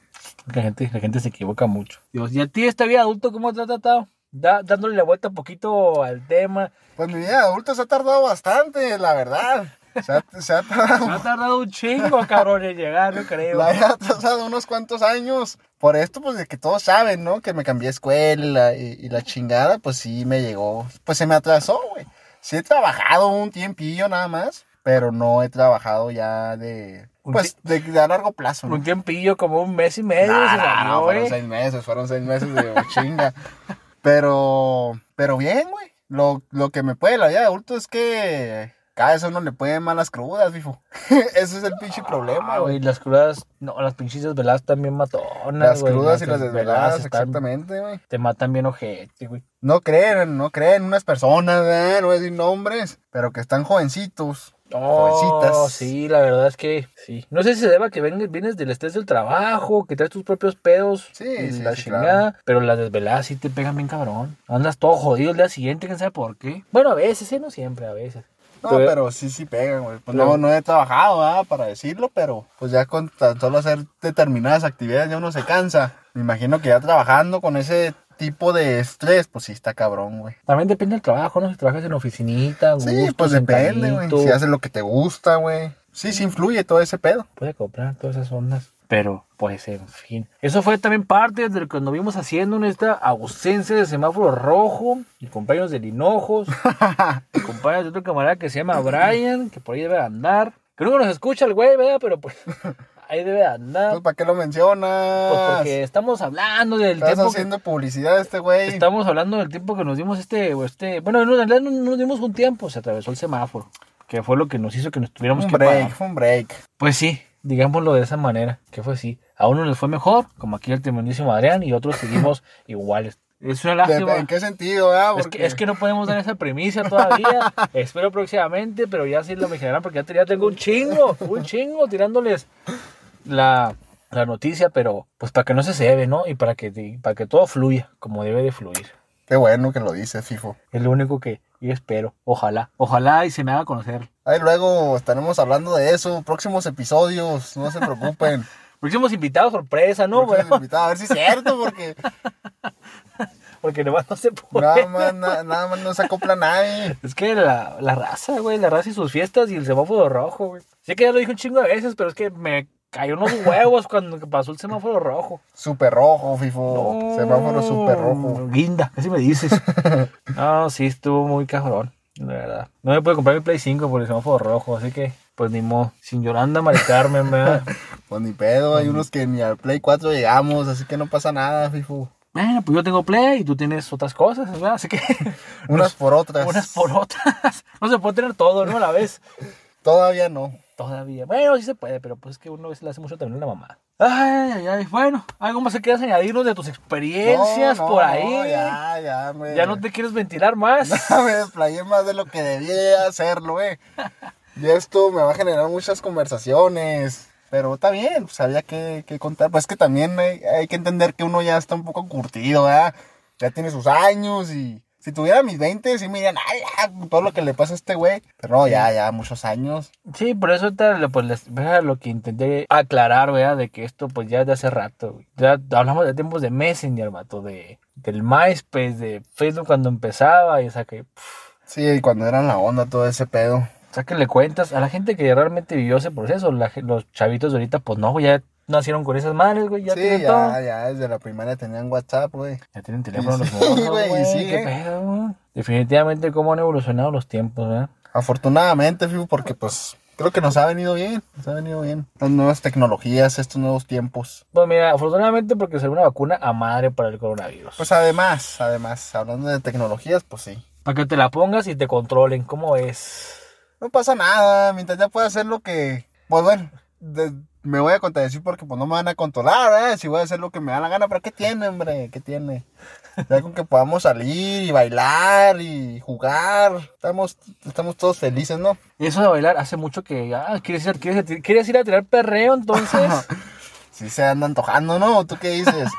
La gente, la gente se equivoca mucho. Dios, ¿y a ti esta vida adulto cómo te ha tratado? Da- dándole la vuelta un poquito al tema. Pues mi vida de adulto se ha tardado bastante, la verdad. Se ha, se ha tardado. Ha tardado un chingo, cabrón, en llegar, no creo. La he atrasado unos cuantos años. Por esto, pues de que todos saben, ¿no? Que me cambié de escuela y la, y- y la chingada, pues sí me llegó. Pues se me atrasó, güey. Sí he trabajado un tiempillo nada más, pero no he trabajado ya de. Pues de, de a largo plazo, ¿no? Un tiempillo, como un mes y medio, No, se salió, no, fueron seis meses, fueron seis meses de <laughs> chinga. Pero, pero bien, güey. Lo, lo que me puede la vida de adulto es que cada vez uno le pueden malas crudas, fifo. <laughs> Ese es el pinche problema, Ah, güey. güey, las crudas, no, las pinches desveladas también matonas, Las crudas y las desveladas, están- exactamente, güey. Te matan bien ojete, güey. No creen, no creen unas personas, ¿eh? no voy a decir nombres, pero que están jovencitos. Oh, Jovencitas. sí, la verdad es que sí. No sé si se deba que ven- vienes del estrés del trabajo, que traes tus propios pedos Sí, y sí, la sí, chingada, pero las desveladas sí te pegan bien cabrón. Andas todo jodido el día siguiente, quién sabe por qué. Bueno, a veces, ¿eh? No siempre, a veces. No, Pero- pero, sí, sí pegan, güey. Pues Pero- no, no he trabajado, ¿verdad? Para decirlo, pero pues ya con tan solo hacer determinadas actividades ya uno se cansa. Me imagino que ya trabajando con ese tipo de estrés, pues sí está cabrón, güey. También depende del trabajo, ¿no? Si trabajas en oficinita, Sí, gusto, pues depende, güey. Si haces lo que te gusta, güey. Sí, sí influye todo ese pedo. puede comprar todas esas ondas. Pero, pues, en fin. Eso fue también parte de lo que nos vimos haciendo en esta ausencia de semáforo rojo. Y compañeros de Linojos. <laughs> y compañeros de otro camarada que se llama Brian, que por ahí debe andar. Que nunca nos escucha el güey, ¿verdad? Pero pues, <laughs> ahí debe andar. Entonces, ¿para qué lo mencionas? Pues porque estamos hablando del Estás tiempo. que- haciendo publicidad a este güey. estamos hablando del tiempo que nos dimos este. este bueno, en realidad no no nos dimos un tiempo, se atravesó el semáforo. Que fue lo que nos hizo que nos tuviéramos Un que parar. break, fue un break. Pues sí, digámoslo de esa manera, que fue así. A uno les fue mejor, como aquí el tremendísimo Adrián, y otros seguimos <laughs> iguales. Es una ¿De- lástima. ¿En qué sentido, ah? Es que, es que no podemos dar esa primicia todavía. <laughs> Espero próximamente, pero ya sí lo imaginarán porque ya, te- ya tengo un chingo, un chingo tirándoles la, la noticia, pero pues para que no se cebe, ¿no? Y para que, para que todo fluya como debe de fluir. Qué bueno que lo dices, FIFO. Es lo único que yo espero. Ojalá, ojalá y se me haga conocer. Ahí luego estaremos hablando de eso, próximos episodios, no se preocupen. <laughs> Próximos invitados, sorpresa, ¿no? Próximos Bueno, invitados, a ver si es cierto, porque <laughs> porque nomás no se puede. nada más, na- nada más no se acopla nadie. Es que la, la raza, güey, la raza y sus fiestas y el semáforo rojo, güey. Sé que ya lo dije un chingo de veces, pero es que me cayó unos huevos cuando pasó el semáforo rojo. Super rojo, FIFO. No, Semáforo super rojo. Guinda, así me dices. <laughs> no, sí, estuvo muy cabrón, la verdad. No me pude comprar mi Play 5 por el semáforo rojo, así que, pues ni modo. Sin Yolanda, Mari Carmen, ¿verdad? <laughs> Pues ni pedo, hay unos que ni al Play 4 llegamos, así que no pasa nada, FIFO. Bueno, pues yo tengo Play y tú tienes otras cosas, ¿verdad? Así que. <laughs> Unas <laughs> por otras. Unas por otras. No se puede tener todo, ¿no? A la vez. Todavía no. Todavía. Bueno, sí se puede, pero pues es que uno a veces le hace mucho también a la mamá. Ay, ay, ay. Bueno, ¿algo más que quieras añadirnos de tus experiencias No, no, por no, ahí? ya, ya, me. ¿Ya no te quieres ventilar más? <laughs> me desplayé más de lo que debía hacerlo, eh. Y esto me va a generar muchas conversaciones. Pero está bien, pues había que, que contar. Pues es que también hay, hay que entender que uno ya está un poco curtido, ¿verdad? Ya tiene sus años y si tuviera mis 20, sí me dirían, ay, ya, todo lo que le pasa a este güey. Pero no, ya, ya, muchos años. Sí, por eso ahorita, pues, les, vea lo que intenté aclarar, ¿verdad? De que esto, pues, ya es de hace rato, güey. Ya hablamos de tiempos de Messenger, vato, de, del MySpace, de Facebook cuando empezaba, y o sea que, pff, Sí, cuando era la onda todo ese pedo. o sea que le cuentas a la gente que realmente vivió ese proceso, la los chavitos de ahorita, pues, no, güey, ya nacieron con esas madres, güey, ya sí, tienen ya, todo. ya, desde la primaria tenían WhatsApp, güey. Ya tienen teléfono los Sí, morros, güey, güey, sí, qué eh. pedo, güey. Definitivamente cómo han evolucionado los tiempos, ¿verdad? Afortunadamente, Fibu, porque pues creo que nos ha venido bien, nos ha venido bien. Las nuevas tecnologías, estos nuevos tiempos. Pues mira, afortunadamente porque salió una vacuna a madre para el coronavirus. Pues además, además, hablando de tecnologías, pues sí. Para que te la pongas y te controlen, ¿cómo es? No pasa nada, mientras ya pueda hacer lo que... Pues bueno, de- me voy a contradecir porque pues no me van a controlar, ¿eh? Si voy a hacer lo que me da la gana, pero ¿qué tiene, hombre? ¿Qué tiene? Ya con que podamos salir y bailar y jugar, estamos, estamos todos felices, ¿no? Eso de bailar hace mucho que. Ah, ¿quieres, ir, quieres, quieres ir a tirar perreo entonces? <laughs> Sí se anda antojando, ¿no? ¿Tú qué dices?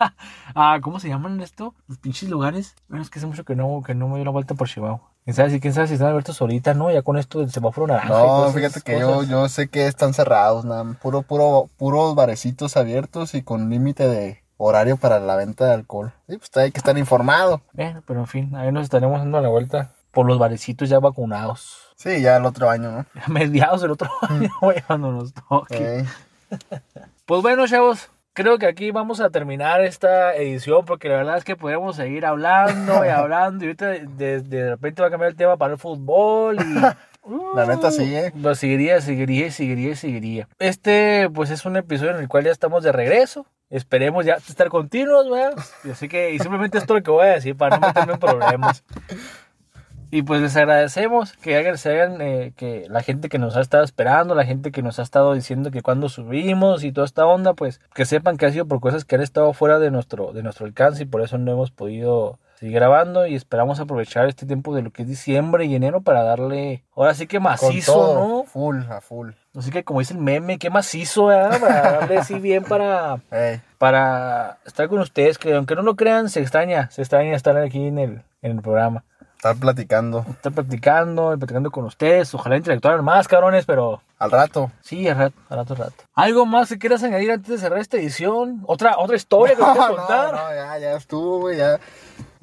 <laughs> ah, ¿cómo se llaman esto? Los pinches lugares. Bueno, es que hace mucho que no, que no me dio la vuelta por Chihuahua. ¿Quién sabe si, quién sabe si están abiertos ahorita, no? Ya con esto del semáforo naranja. No, fíjate que yo, cosas. yo sé que están cerrados, nada, puro, puro, puros barecitos abiertos y con límite de horario para la venta de alcohol. Sí, pues hay que estar informado. Bueno, pero en fin, ahí nos estaremos dando la vuelta por los barecitos ya vacunados. Sí, ya el otro año, ¿no? A <laughs> mediados del otro año, <laughs> güey, cuando nos toque. <laughs> Pues bueno, chavos, creo que aquí vamos a terminar esta edición porque la verdad es que podríamos seguir hablando y <laughs> hablando y ahorita de, de- repente va a cambiar el tema para el fútbol y... <laughs> La neta sí, ¿eh? Pues seguiría, seguiría, seguiría, seguiría. Este, pues es un episodio en el cual ya estamos de regreso. Esperemos ya estar continuos. Y Así que, y simplemente esto es lo que voy a decir para no meterme en problemas. <laughs> Y pues les agradecemos que hagan, se hagan, eh, que la gente que nos ha estado esperando, la gente que nos ha estado diciendo que cuando subimos y toda esta onda, pues que sepan que ha sido por cosas que han estado fuera de nuestro, de nuestro alcance y por eso no hemos podido seguir grabando y esperamos aprovechar este tiempo de lo que es diciembre y enero para darle, ahora sí que Con macizo, todo, ¿no? full, a full. Así que como dice el meme, qué macizo, ¿verdad? Para darle así bien para, <laughs> para estar con ustedes, que aunque no lo crean, se extraña, se extraña estar aquí en el, en el programa. Estar platicando Estar practicando, practicando con ustedes, ojalá interactuaran más, cabrones, pero al rato. sí, a rato, a rato, a rato. ¿Algo más que quieras añadir antes de cerrar esta edición? ¿Otra, otra historia que <laughs> No, quieras no, contar? no, ya, ya estuvo, güey, ya.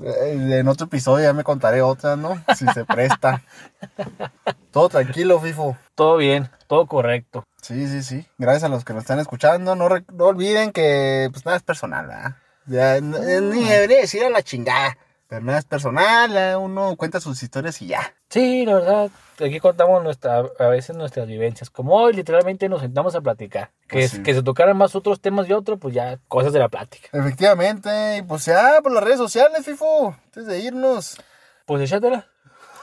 Eh, En otro episodio ya me contaré otra, ¿no? Si se presta. <laughs> Todo tranquilo, FIFO. Todo bien, todo correcto. Sí, sí, sí. Gracias a los que nos están escuchando. No, no olviden que pues nada es personal, ¿verdad? Ya, ni debería decir a la chingada. Pero nada es personal, eh, uno cuenta sus historias y ya. Sí, la verdad, aquí contamos nuestra, a veces nuestras vivencias. Como hoy, literalmente nos sentamos a platicar. Que, Pues es- sí. que se tocaran más otros temas y otros, pues ya cosas de la plática. Efectivamente, y pues ya por las redes sociales, FIFO. Antes de irnos. Pues échatela.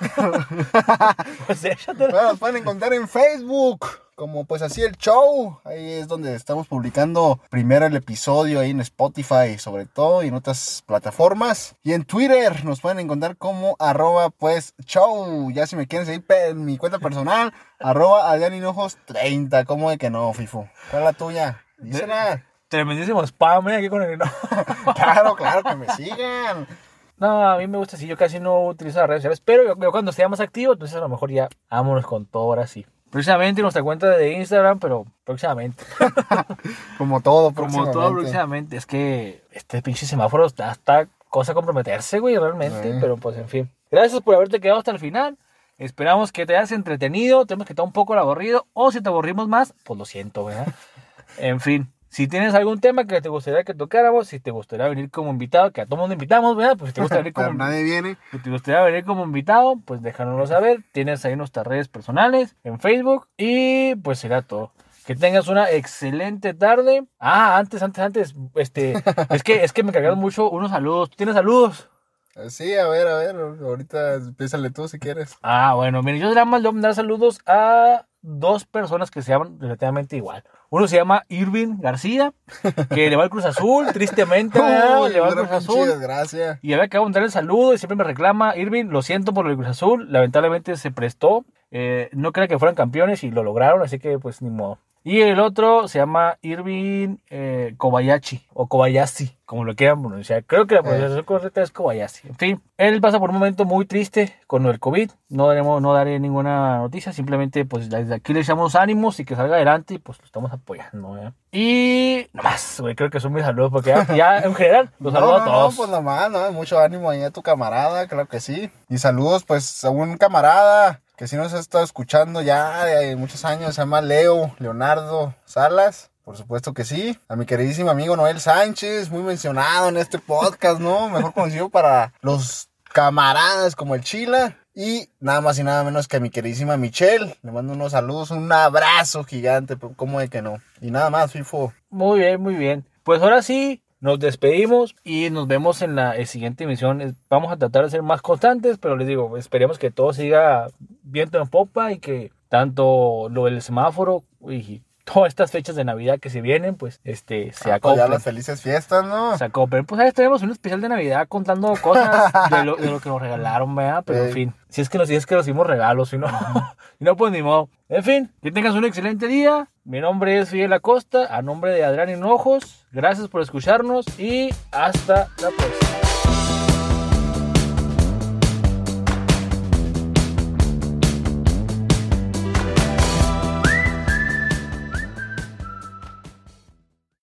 <laughs> <laughs> pues échatela. Bueno, nos pueden encontrar en Facebook. Como pues así el show. Ahí es donde estamos publicando primero el episodio ahí en Spotify sobre todo y en otras plataformas. Y en Twitter nos pueden encontrar como arroba pues show. Ya si me quieren seguir en mi cuenta personal, <laughs> arroba Adrián Hinojos 30. ¿Cómo de que no, Fifo? ¿Cuál es la tuya? Dísela. Tremendísimo spam, ¿eh? Aquí con el... <laughs> Claro, claro, que me <laughs> sigan. No, a mí me gusta así. Yo casi no utilizo las redes sociales. Pero yo, yo cuando esté más activo, entonces a lo mejor ya vámonos con todo ahora sí. Próximamente nuestra cuenta de Instagram, pero próximamente. <laughs> Como todo, Como todo próximamente. próximamente. Es que este pinche semáforo está, está cosa comprometerse, güey, realmente. Sí. Pero pues en fin. Gracias por haberte quedado hasta el final. Esperamos que te hayas entretenido. Tenemos que estar un poco aburrido. O si te aburrimos más, pues lo siento, ¿verdad? <laughs> En fin. Si tienes algún tema que te gustaría que tocáramos, si te gustaría venir como invitado, que a todo mundo invitamos, ¿verdad? Pues si te gustaría venir <laughs> como, nadie viene. si te gustaría venir como invitado, pues déjanoslo saber. Tienes ahí nuestras redes personales en Facebook y pues será todo. Que tengas una excelente tarde. Ah, antes, antes, antes, este, es que, es que me cargaron mucho unos saludos. ¿Tú tienes saludos? Eh, Sí, a ver, a ver. Ahorita piénsale tú si quieres. Ah, bueno, miren, yo nada más le voy a mandar saludos a dos personas que se llaman relativamente igual. Uno se llama Irving García, que le va al Cruz Azul, tristemente. <laughs> Uy, le va al Cruz Azul. desgracia. Y había acabo de mandar el saludo y siempre me reclama, Irving, lo siento por el Cruz Azul, lamentablemente se prestó. Eh, no creía que fueran campeones y lo lograron, así que pues ni modo. Y el otro se llama Irving eh, Kobayashi o Kobayashi, como lo quieran pronunciar. Creo que la pronunciación correcta es Kobayashi. En fin, él pasa por un momento muy triste con el COVID. No, daremos, no daré ninguna noticia, simplemente pues desde aquí le echamos ánimos y que salga adelante y pues lo estamos apoyando. ¿eh? Y nomás, güey, creo que son mis saludos porque ya, <laughs> ya en general los No, saludo no, a todos. No, pues nomás, ¿no? Mucho ánimo ahí a tu camarada, claro que sí. Y saludos, pues, a un camarada que sí nos ha estado escuchando ya de muchos años, se llama Leo Leonardo Salas. Por supuesto que sí. A mi queridísimo amigo Noel Sánchez, muy mencionado en este podcast, ¿no? Mejor conocido para los camaradas como el Chila. Y nada más y nada menos que a mi queridísima Michelle. Le mando unos saludos, un abrazo gigante, ¿cómo de que no? Y nada más, FIFO. Muy bien, muy bien. Pues ahora sí, nos despedimos y nos vemos en la eh, siguiente emisión. Vamos a tratar de ser más constantes, pero les digo, esperemos que todo siga viento en popa y que tanto lo del semáforo y todas estas fechas de Navidad que se vienen, pues este se Ah, pues ya acoplen. las felices fiestas, ¿no? Se acoplen. Pues ahí tenemos un especial de Navidad contando cosas de lo, de lo que nos regalaron, ¿verdad? Pero en fin, si es que nos, si es que nos hicimos regalos, si no, <laughs> si no, pues ni modo. En fin, que tengas un excelente día. Mi nombre es Fidel Acosta, a nombre de Adrián Hinojos. Gracias por escucharnos y hasta la próxima.